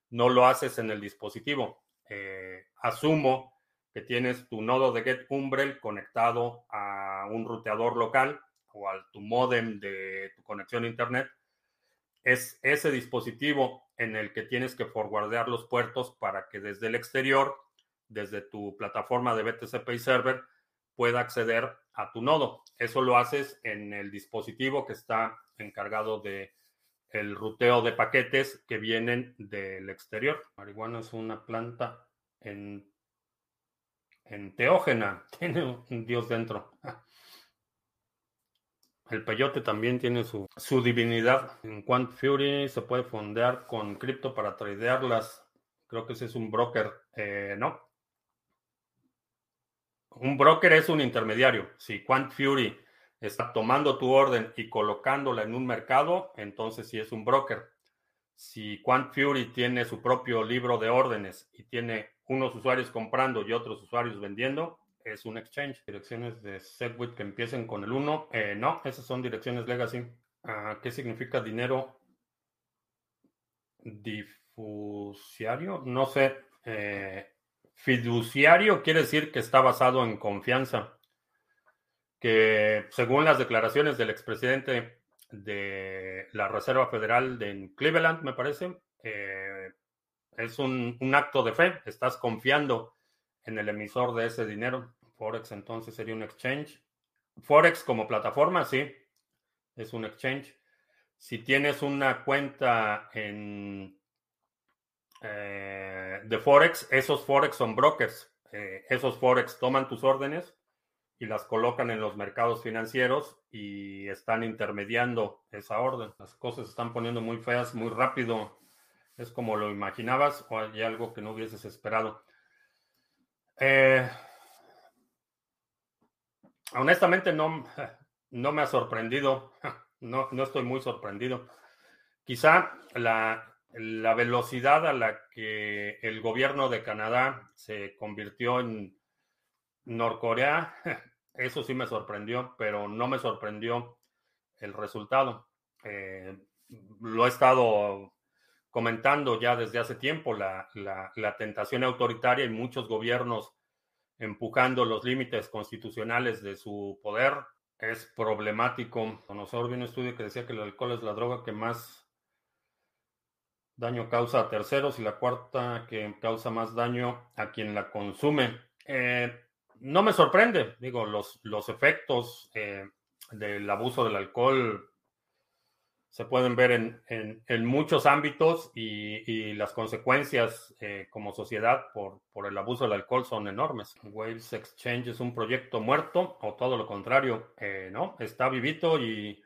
no lo haces en el dispositivo. Eh, asumo que tienes tu nodo de Get Umbrel conectado a un ruteador local o a tu modem de tu conexión a Internet. Es ese dispositivo en el que tienes que forwardear los puertos para que desde el exterior, desde tu plataforma de BTC Pay Server, pueda acceder a tu nodo. Eso lo haces en el dispositivo que está encargado de el ruteo de paquetes que vienen del exterior. Marihuana es una planta en, enteógena, [laughs] tiene un dios dentro. El peyote también tiene su, su divinidad. En Quant Fury se puede fondear con cripto para tradearlas. Creo que ese es un broker. Eh, no. Un broker es un intermediario. Si Quant Fury está tomando tu orden y colocándola en un mercado, entonces sí es un broker. Si Quant Fury tiene su propio libro de órdenes y tiene unos usuarios comprando y otros usuarios vendiendo, es un exchange. Direcciones de Segwit que empiecen con el 1, eh, no, esas son direcciones legacy. Ah, ¿Qué significa dinero difusiario? No sé. Eh, fiduciario quiere decir que está basado en confianza. Que según las declaraciones del expresidente de la Reserva Federal de Cleveland, me parece, eh, es un, un, acto de fe. Estás confiando en el emisor de ese dinero. Forex entonces sería un exchange. Forex como plataforma, sí, es un exchange. Si tienes una cuenta en eh, de Forex, esos Forex son brokers. Eh, esos Forex toman tus órdenes y las colocan en los mercados financieros y están intermediando esa orden. Las cosas se están poniendo muy feas, muy rápido. Es como lo imaginabas o hay algo que no hubieses esperado. Eh, honestamente no, no me ha sorprendido. No, no estoy muy sorprendido. Quizá la, la velocidad a la que el gobierno de Canadá se convirtió en Norcorea, [laughs] eso sí me sorprendió, pero no me sorprendió el resultado. Eh, lo he estado comentando ya desde hace tiempo, la, la, tentación autoritaria y muchos gobiernos empujando los límites constitucionales de su poder es problemático. Conocer bien un estudio que decía que el alcohol es la droga que más daño causa a terceros y la cuarta que causa más daño a quien la consume. Eh, no me sorprende, digo, los, los efectos eh, del abuso del alcohol se pueden ver en, muchos ámbitos y, las consecuencias eh, como sociedad por, por, el abuso del alcohol son enormes. Waves Exchange es un proyecto muerto o todo lo contrario, ¿no? Está vivito y,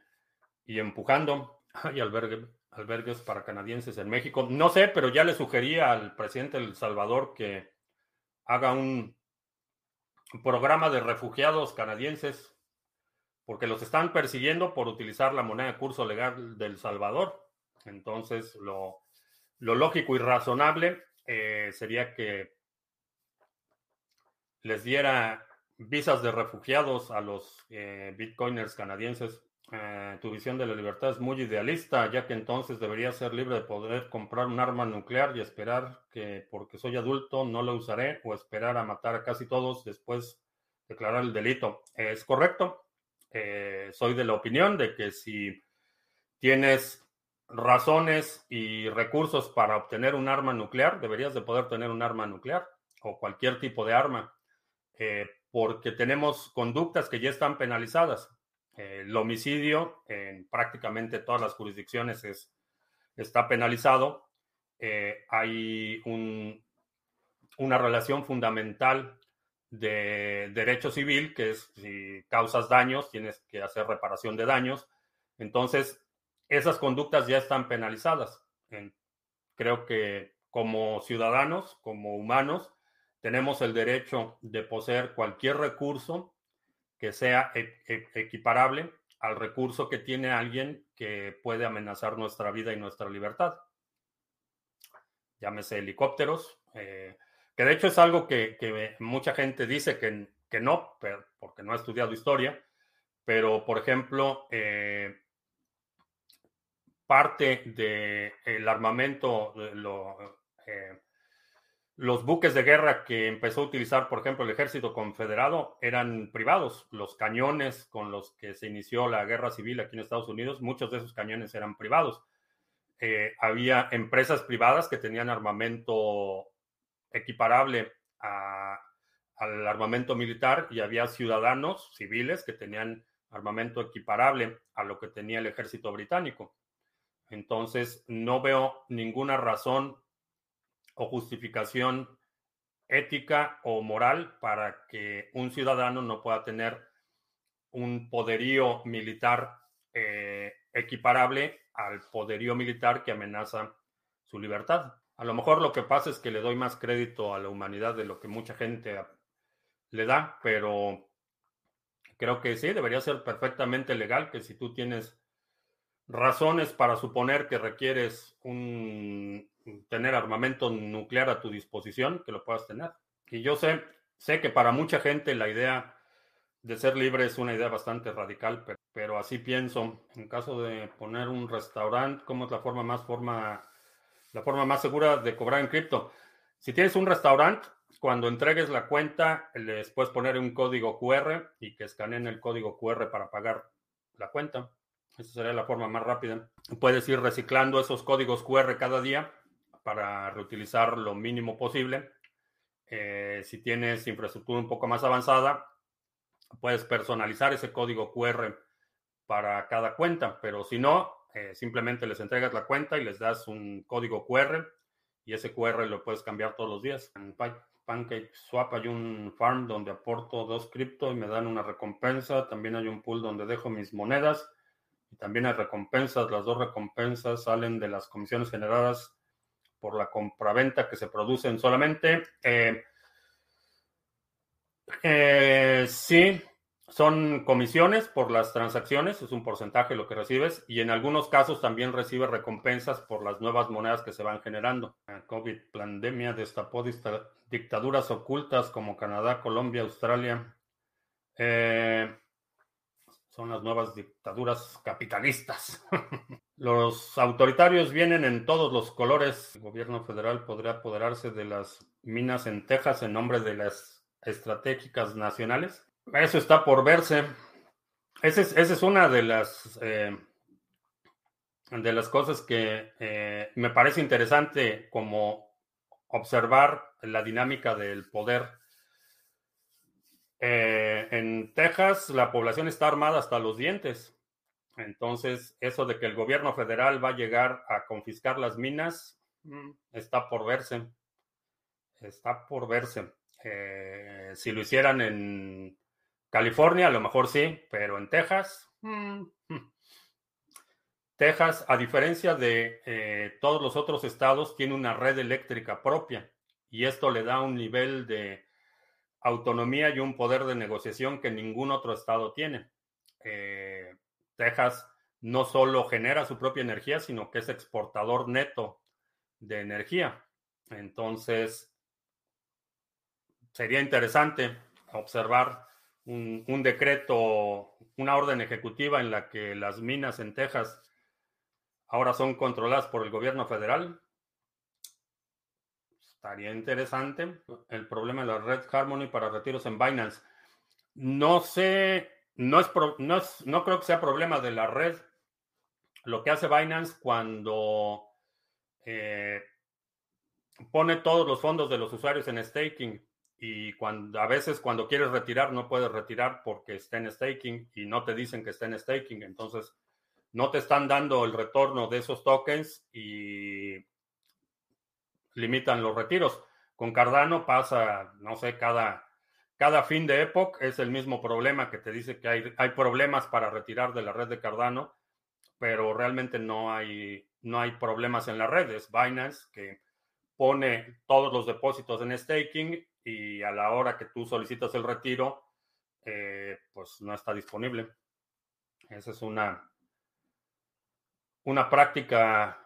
y empujando. Ay, albergue albergues para canadienses en México. No sé, pero ya le sugería al presidente de El Salvador que haga un programa de refugiados canadienses, porque los están persiguiendo por utilizar la moneda de curso legal del Salvador. Entonces, lo, lógico y razonable eh, sería que les diera visas de refugiados a los eh, bitcoiners canadienses. Eh, tu visión de la libertad es muy idealista, ya que entonces debería ser libre de poder comprar un arma nuclear y esperar que porque soy adulto no lo usaré o esperar a matar a casi todos después declarar el delito. Es correcto. Eh, soy de la opinión de que si tienes razones y recursos para obtener un arma nuclear, deberías de poder tener un arma nuclear o cualquier tipo de arma, eh, porque tenemos conductas que ya están penalizadas. El homicidio en prácticamente todas las jurisdicciones es, está penalizado. Eh, hay una relación fundamental de derecho civil, que es si causas daños, tienes que hacer reparación de daños. Entonces, esas conductas ya están penalizadas. creo que como ciudadanos, como humanos, tenemos el derecho de poseer cualquier recurso que sea e, e, equiparable al recurso que tiene alguien que puede amenazar nuestra vida y nuestra libertad. Llámese helicópteros, eh, que de hecho es algo que, mucha gente dice que, que no, porque no ha estudiado historia, pero por ejemplo, eh, parte del armamento, lo, eh, los buques de guerra que empezó a utilizar, por ejemplo, el ejército confederado eran privados. Los cañones con los que se inició la guerra civil aquí en Estados Unidos, muchos de esos cañones eran privados. Eh, había empresas privadas que tenían armamento equiparable al armamento militar y había ciudadanos civiles que tenían armamento equiparable a lo que tenía el ejército británico. Entonces, no veo ninguna razón o justificación ética o moral para que un ciudadano no pueda tener un poderío militar eh, equiparable al poderío militar que amenaza su libertad. A lo mejor lo que pasa es que le doy más crédito a la humanidad de lo que mucha gente le da, pero creo que sí, debería ser perfectamente legal que si tú tienes razones para suponer que requieres un, tener armamento nuclear a tu disposición, que lo puedas tener. Y yo sé, sé que para mucha gente la idea de ser libre es una idea bastante radical, pero, así pienso. En caso de poner un restaurante, ¿cómo es la forma más forma, la forma más segura de cobrar en cripto? Si tienes un restaurante, cuando entregues la cuenta, les puedes poner un código QR y que escaneen el código QR para pagar la cuenta. Esa sería la forma más rápida. Puedes ir reciclando esos códigos QR cada día para reutilizar lo mínimo posible. Eh, si tienes infraestructura un poco más avanzada, puedes personalizar ese código QR para cada cuenta, pero si no, eh, simplemente les entregas la cuenta y les das un código QR y ese QR lo puedes cambiar todos los días. En Pancake Swap hay un farm donde aporto dos cripto y me dan una recompensa. También hay un pool donde dejo mis monedas y también hay recompensas. Las dos recompensas salen de las comisiones generadas por la compraventa que se producen solamente. Eh, eh, sí, son comisiones por las transacciones, es un porcentaje lo que recibes, y en algunos casos también recibes recompensas por las nuevas monedas que se van generando. La COVID pandemia destapó dictaduras ocultas como Canadá, Colombia, Australia. Eh, son las nuevas dictaduras capitalistas. [laughs] los autoritarios vienen en todos los colores. El gobierno federal podría apoderarse de las minas en Texas en nombre de las estratégicas nacionales. Eso está por verse. Esa es, una de las, eh, de las cosas que eh, me parece interesante como observar la dinámica del poder eh, en Texas la población está armada hasta los dientes. Entonces, eso de que el gobierno federal va a llegar a confiscar las minas mm, está por verse. Está por verse. Eh, si lo hicieran en California, a lo mejor sí, pero en Texas, mm. [laughs] Texas, a diferencia de eh, todos los otros estados, tiene una red eléctrica propia y esto le da un nivel de autonomía y un poder de negociación que ningún otro estado tiene. Eh, Texas no solo genera su propia energía, sino que es exportador neto de energía. Entonces, sería interesante observar un, un, decreto, una orden ejecutiva en la que las minas en Texas ahora son controladas por el gobierno federal Estaría interesante el problema de la red Harmony para retiros en Binance. No sé, no, es no, no creo que sea problema de la red. Lo que hace Binance cuando eh, pone todos los fondos de los usuarios en staking y cuando a veces cuando quieres retirar no puedes retirar porque está en staking y no te dicen que está en staking. Entonces no te están dando el retorno de esos tokens y limitan los retiros. Con Cardano pasa, no sé, cada, cada fin de época es el mismo problema que te dice que hay, hay problemas para retirar de la red de Cardano, pero realmente no hay, no hay problemas en la red. Es Binance que pone todos los depósitos en staking y a la hora que tú solicitas el retiro, eh, pues no está disponible. Esa es una, una práctica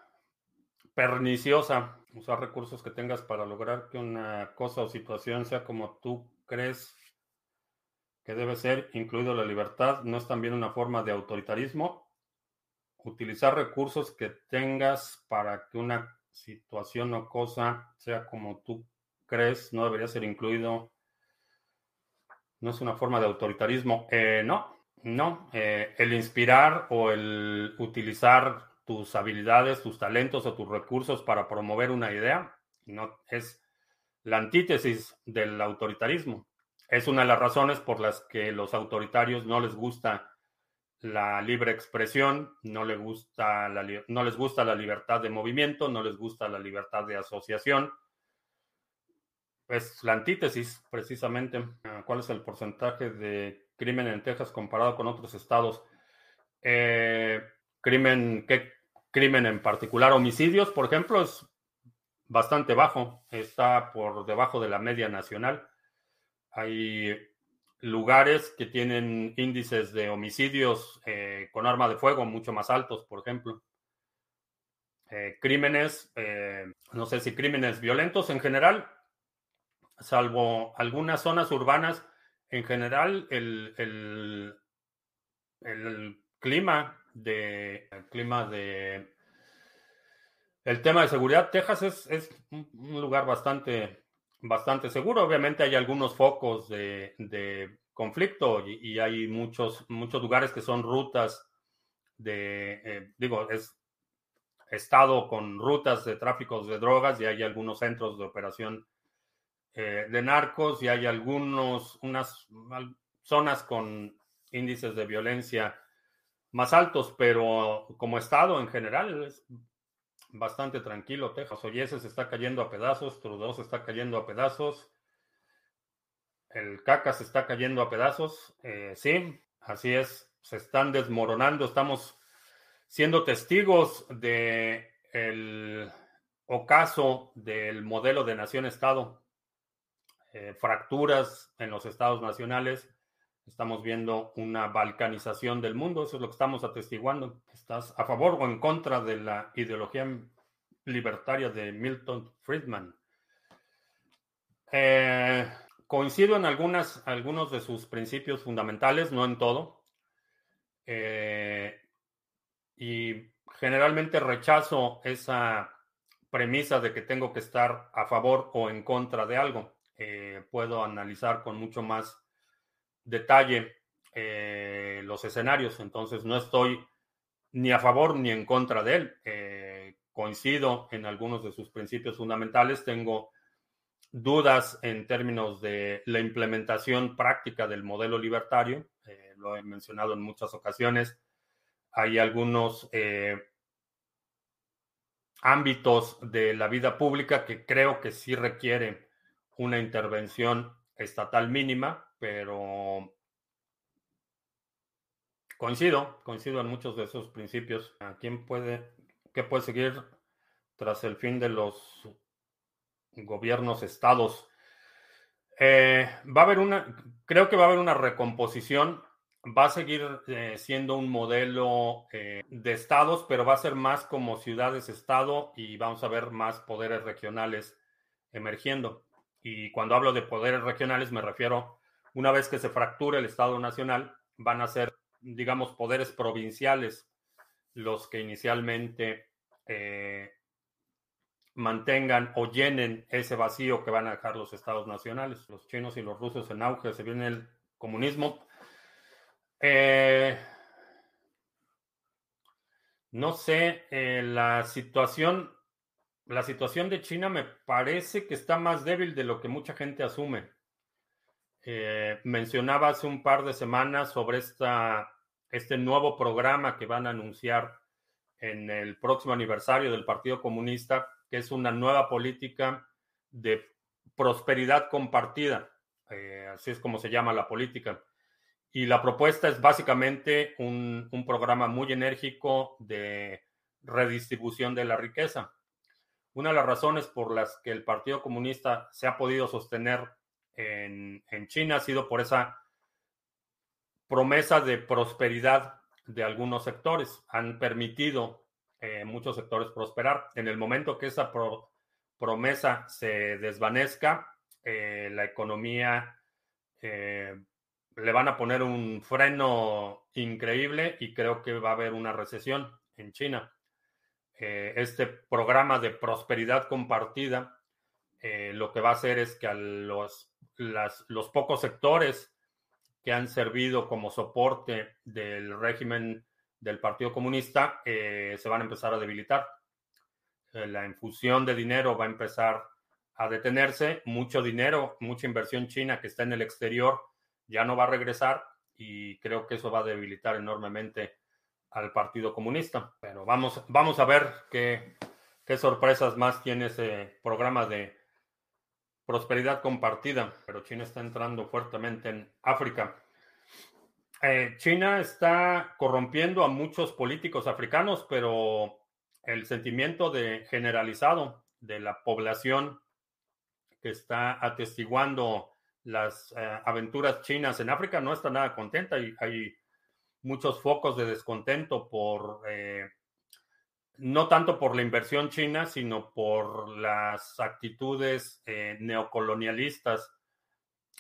perniciosa usar recursos que tengas para lograr que una cosa o situación sea como tú crees que debe ser, incluido la libertad, no es también una forma de autoritarismo. Utilizar recursos que tengas para que una situación o cosa sea como tú crees, no debería ser incluido. No es una forma de autoritarismo. Eh, no, no. Eh, el inspirar o el utilizar tus habilidades, tus talentos o tus recursos para promover una idea. No, es la antítesis del autoritarismo. Es una de las razones por las que los autoritarios no les gusta la libre expresión, no, les gusta la, no les gusta la libertad de movimiento, no les gusta la libertad de asociación. Es la antítesis, precisamente. ¿Cuál es el porcentaje de crimen en Texas comparado con otros estados? Eh, crimen, ¿qué, crimen en particular. Homicidios, por ejemplo, es bastante bajo, está por debajo de la media nacional. Hay lugares que tienen índices de homicidios eh, con arma de fuego mucho más altos, por ejemplo. Eh, crímenes, eh, no sé si crímenes violentos en general, salvo algunas zonas urbanas, en general el, el, clima de clima de el tema de seguridad, Texas es, es un lugar bastante, bastante seguro. Obviamente hay algunos focos de, de conflicto y, hay muchos, muchos lugares que son rutas de, eh, digo, es estado con rutas de tráfico de drogas y hay algunos centros de operación eh, de narcos y hay algunos, unas zonas con índices de violencia más altos, pero como estado en general es bastante tranquilo. Texas Oyese se está cayendo a pedazos, Trudeau se está cayendo a pedazos, el CACA se está cayendo a pedazos. Eh, sí, así es, se están desmoronando, estamos siendo testigos de el ocaso del modelo de nación-estado eh, fracturas en los estados nacionales. Estamos viendo una balcanización del mundo, eso es lo que estamos atestiguando. ¿Estás a favor o en contra de la ideología libertaria de Milton Friedman? Eh, coincido en algunas, algunos de sus principios fundamentales, no en todo. Eh, y generalmente rechazo esa premisa de que tengo que estar a favor o en contra de algo. Eh, puedo analizar con mucho más detalle eh, los escenarios. Entonces no estoy ni a favor ni en contra de él. Eh, coincido en algunos de sus principios fundamentales. Tengo dudas en términos de la implementación práctica del modelo libertario. lo he mencionado en muchas ocasiones. Hay algunos ámbitos de la vida pública que creo que sí requieren una intervención estatal mínima, pero coincido, coincido en muchos de esos principios. ¿A quién puede, qué puede seguir tras el fin de los gobiernos estados? Eh, va a haber una, creo que va a haber una recomposición. Va a seguir eh, siendo un modelo eh, de estados, pero va a ser más como ciudades-estado y vamos a ver más poderes regionales emergiendo. Y cuando hablo de poderes regionales me refiero, una vez que se fracture el Estado Nacional, van a ser, digamos, poderes provinciales los que inicialmente eh, mantengan o llenen ese vacío que van a dejar los estados nacionales. Los chinos y los rusos en auge, se viene el comunismo. Eh, no sé, eh, la situación la situación de China me parece que está más débil de lo que mucha gente asume. Eh, mencionaba hace un par de semanas sobre esta, este nuevo programa que van a anunciar en el próximo aniversario del Partido Comunista, que es una nueva política de prosperidad compartida. Eh, así es como se llama la política. Y la propuesta es básicamente un programa muy enérgico de redistribución de la riqueza. Una de las razones por las que el Partido Comunista se ha podido sostener en, China ha sido por esa promesa de prosperidad de algunos sectores. Han permitido eh, muchos sectores prosperar. En el momento que esa promesa se desvanezca, eh, la economía eh, le van a poner un freno increíble y creo que va a haber una recesión en China. Eh, este programa de prosperidad compartida eh, lo que va a hacer es que a los, los pocos sectores que han servido como soporte del régimen del Partido Comunista eh, se van a empezar a debilitar. la infusión de dinero va a empezar a detenerse. Mucho dinero, mucha inversión china que está en el exterior ya no va a regresar y creo que eso va a debilitar enormemente al Partido Comunista. Pero vamos, vamos a ver qué, qué sorpresas más tiene ese programa de prosperidad compartida. Pero China está entrando fuertemente en África. Eh, China está corrompiendo a muchos políticos africanos, pero el sentimiento de generalizado de la población que está atestiguando las eh, aventuras chinas en África no está nada contenta y hay muchos focos de descontento por eh, no tanto por la inversión china, sino por las actitudes eh, neocolonialistas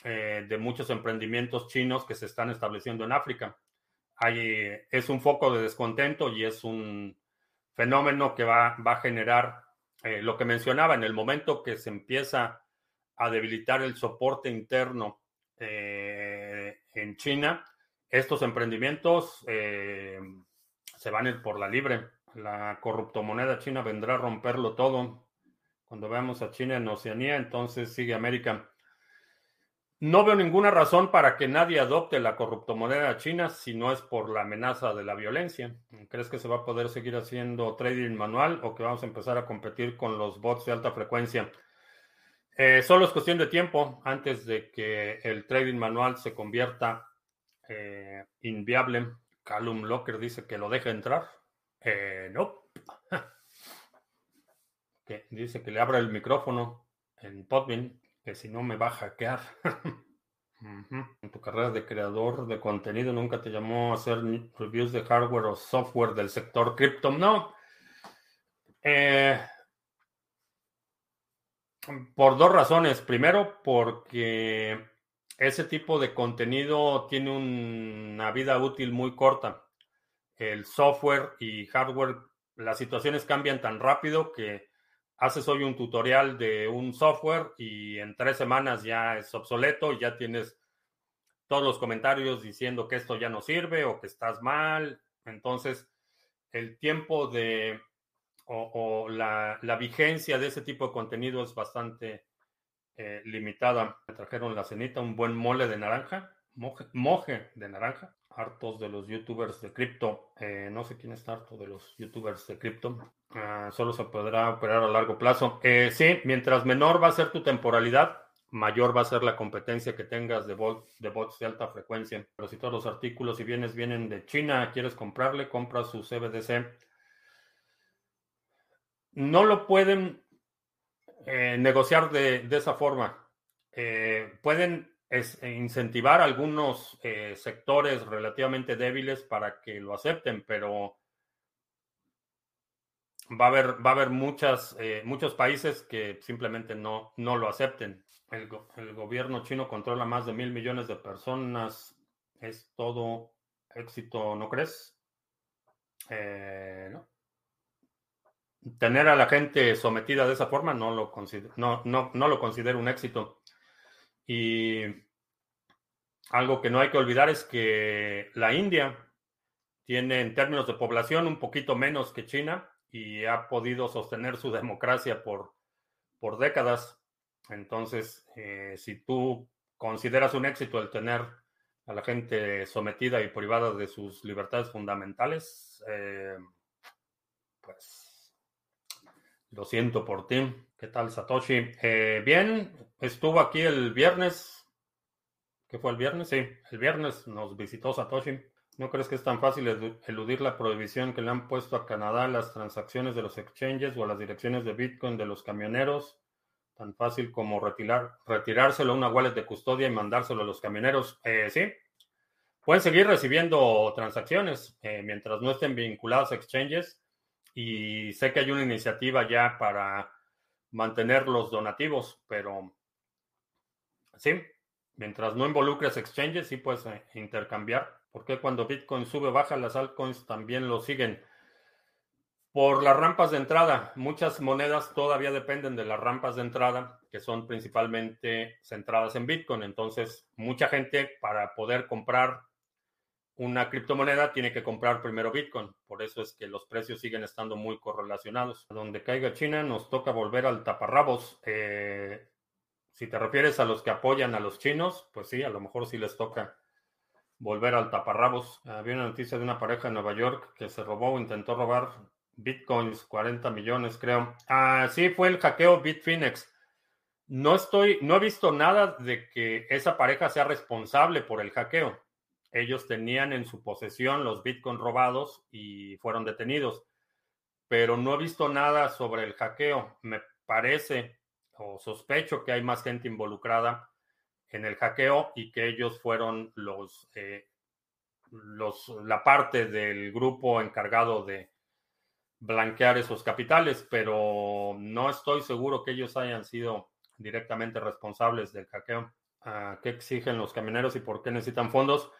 eh, de muchos emprendimientos chinos que se están estableciendo en África. Hay, es un foco de descontento y es un fenómeno que va, va a generar eh, lo que mencionaba, en el momento que se empieza a debilitar el soporte interno en China, estos emprendimientos se van a ir por la libre la corruptomoneda china vendrá a romperlo todo. Cuando veamos a China en Oceanía, entonces sigue América. No veo ninguna razón para que nadie adopte la corruptomoneda china si no es por la amenaza de la violencia. ¿Crees que se va a poder seguir haciendo trading manual o que vamos a empezar a competir con los bots de alta frecuencia? Eh, solo es cuestión de tiempo antes de que el trading manual se convierta eh, inviable. Callum Locker dice que lo deje entrar. Eh, no. [laughs] que dice que le abra el micrófono en Podbean, que si no me va a hackear. [laughs] En tu carrera de creador de contenido nunca te llamó a hacer reviews de hardware o software del sector cripto. No. Eh, por dos razones. Primero, porque ese tipo de contenido tiene una vida útil muy corta el software y hardware, las situaciones cambian tan rápido que haces hoy un tutorial de un software y en tres semanas ya es obsoleto y ya tienes todos los comentarios diciendo que esto ya no sirve o que estás mal. Entonces, el tiempo de o, la, vigencia de ese tipo de contenido es bastante eh, limitada. Me trajeron la cenita, un buen mole de naranja, moje de naranja hartos de los youtubers de cripto. Eh, no sé quién está harto de los youtubers de cripto. Ah, solo se podrá operar a largo plazo. Eh, sí, mientras menor va a ser tu temporalidad, mayor va a ser la competencia que tengas de, de bots de alta frecuencia. Pero si todos los artículos y bienes vienen de China, quieres comprarle, compra su CBDC. No lo pueden eh, negociar de, de, esa forma. pueden es incentivar algunos eh, sectores relativamente débiles para que lo acepten, pero va a haber, va a haber muchas, eh, muchos países que simplemente no, no lo acepten. El, gobierno chino controla más de mil millones de personas. Es todo éxito, ¿no crees? Eh, no. Tener a la gente sometida de esa forma no lo, no, no, no lo considero un éxito. Y algo que no hay que olvidar es que la India tiene en términos de población un poquito menos que China y ha podido sostener su democracia por, por décadas. Entonces, eh, si tú consideras un éxito el tener a la gente sometida y privada de sus libertades fundamentales, eh, pues lo siento por ti. ¿Qué tal, Satoshi? Eh, bien, estuvo aquí el viernes. ¿Qué fue el viernes? Sí, el viernes nos visitó Satoshi. ¿No crees que es tan fácil eludir la prohibición que le han puesto a Canadá las transacciones de los exchanges o a las direcciones de Bitcoin de los camioneros? Tan fácil como retirar, retirárselo a una wallet de custodia y mandárselo a los camioneros. Eh, sí, pueden seguir recibiendo transacciones eh, mientras no estén vinculadas a exchanges. Y sé que hay una iniciativa ya para mantener los donativos, pero sí, mientras no involucres exchanges, sí puedes eh, intercambiar. Porque cuando Bitcoin sube o baja, las altcoins también lo siguen? Por las rampas de entrada. Muchas monedas todavía dependen de las rampas de entrada, que son principalmente centradas en Bitcoin. Entonces, mucha gente para poder comprar una criptomoneda tiene que comprar primero Bitcoin. Por eso es que los precios siguen estando muy correlacionados. donde caiga China nos toca volver al taparrabos. Eh, si te refieres a los que apoyan a los chinos, pues sí, a lo mejor sí les toca volver al taparrabos. Había una noticia de una pareja en Nueva York que se robó o intentó robar bitcoins, 40 millones creo. Ah, sí, fue el hackeo Bitfinex. No estoy, no he visto nada de que esa pareja sea responsable por el hackeo ellos tenían en su posesión los bitcoins robados y fueron detenidos. Pero no he visto nada sobre el hackeo. Me parece o sospecho que hay más gente involucrada en el hackeo y que ellos fueron los, eh, los la parte del grupo encargado de, blanquear esos capitales, pero no estoy seguro que ellos hayan sido directamente responsables del hackeo. Ah, ¿Qué exigen los camioneros y por qué necesitan fondos?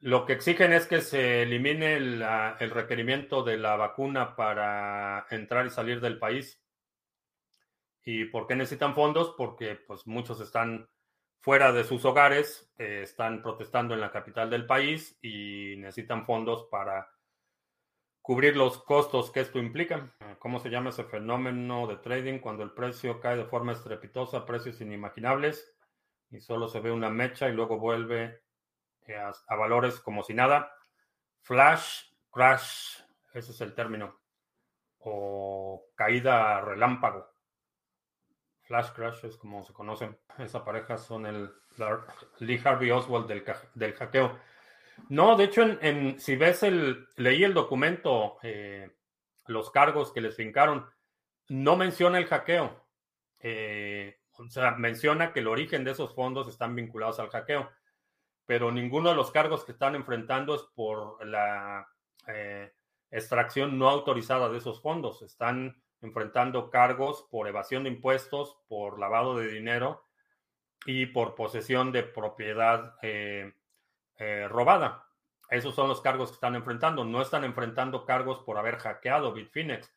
Lo que exigen es que se elimine el, el requerimiento de la vacuna para entrar y salir del país. ¿Y por qué necesitan fondos? Porque pues muchos están fuera de sus hogares, eh, están protestando en la capital del país y necesitan fondos para cubrir los costos que esto implica. ¿Cómo se llama ese fenómeno de trading cuando el precio cae de forma estrepitosa, precios inimaginables y solo se ve una mecha y luego vuelve eh, a, a valores como si nada? Flash crash, ese es el término, o caída relámpago. Flash Crash es como se conocen. Esa pareja son el Lee Harvey Oswald del, del hackeo. No, de hecho, en, si ves el, leí el documento, eh, los cargos que les fincaron, no menciona el hackeo. Eh, o sea, menciona que el origen de esos fondos están vinculados al hackeo, pero ninguno de los cargos que están enfrentando es por la eh, extracción no autorizada de esos fondos. Están enfrentando cargos por evasión de impuestos, por lavado de dinero y por posesión de propiedad eh, eh, robada. Esos son los cargos que están enfrentando. No están enfrentando cargos por haber hackeado Bitfinex.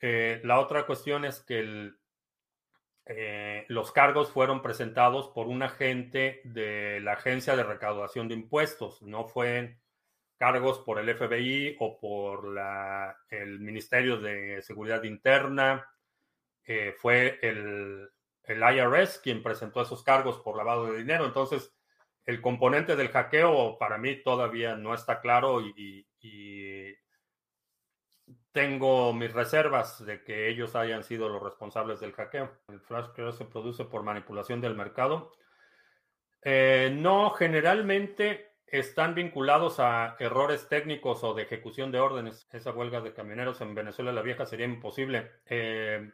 Eh, la otra cuestión es que los cargos fueron presentados por un agente de la Agencia de Recaudación de Impuestos. No fue cargos por el FBI o por la, el Ministerio de Seguridad Interna. Eh, fue el, el, IRS quien presentó esos cargos por lavado de dinero. Entonces, el componente del hackeo para mí todavía no está claro y, y tengo mis reservas de que ellos hayan sido los responsables del hackeo. El flash crash se produce por manipulación del mercado. Eh, no, generalmente están vinculados a errores técnicos o de ejecución de órdenes. Esa huelga de camioneros en Venezuela la Vieja sería imposible. Eh,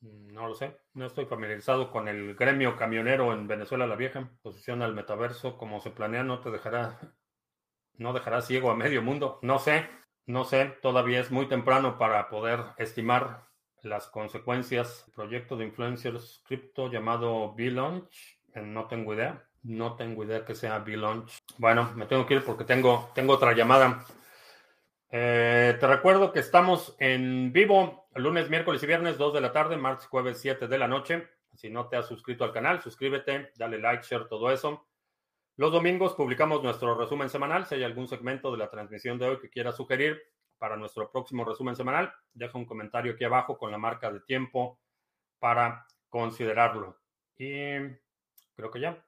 no lo sé, no estoy familiarizado con el gremio camionero en Venezuela la Vieja. Posición al metaverso como se planea no te dejará, no dejará ciego a medio mundo. No sé, no sé, todavía es muy temprano para poder estimar las consecuencias. Proyecto de influencers cripto llamado B-Launch, no tengo idea. No tengo idea que sea B-Launch. Bueno, me tengo que ir porque tengo, tengo otra llamada. Eh, te recuerdo que estamos en vivo lunes, miércoles y viernes, 2 de la tarde, martes, jueves, 7 de la noche. Si no te has suscrito al canal, suscríbete, dale like, share, todo eso. Los domingos publicamos nuestro resumen semanal. Si hay algún segmento de la transmisión de hoy que quieras sugerir para nuestro próximo resumen semanal, deja un comentario aquí abajo con la marca de tiempo para considerarlo. Y creo que ya.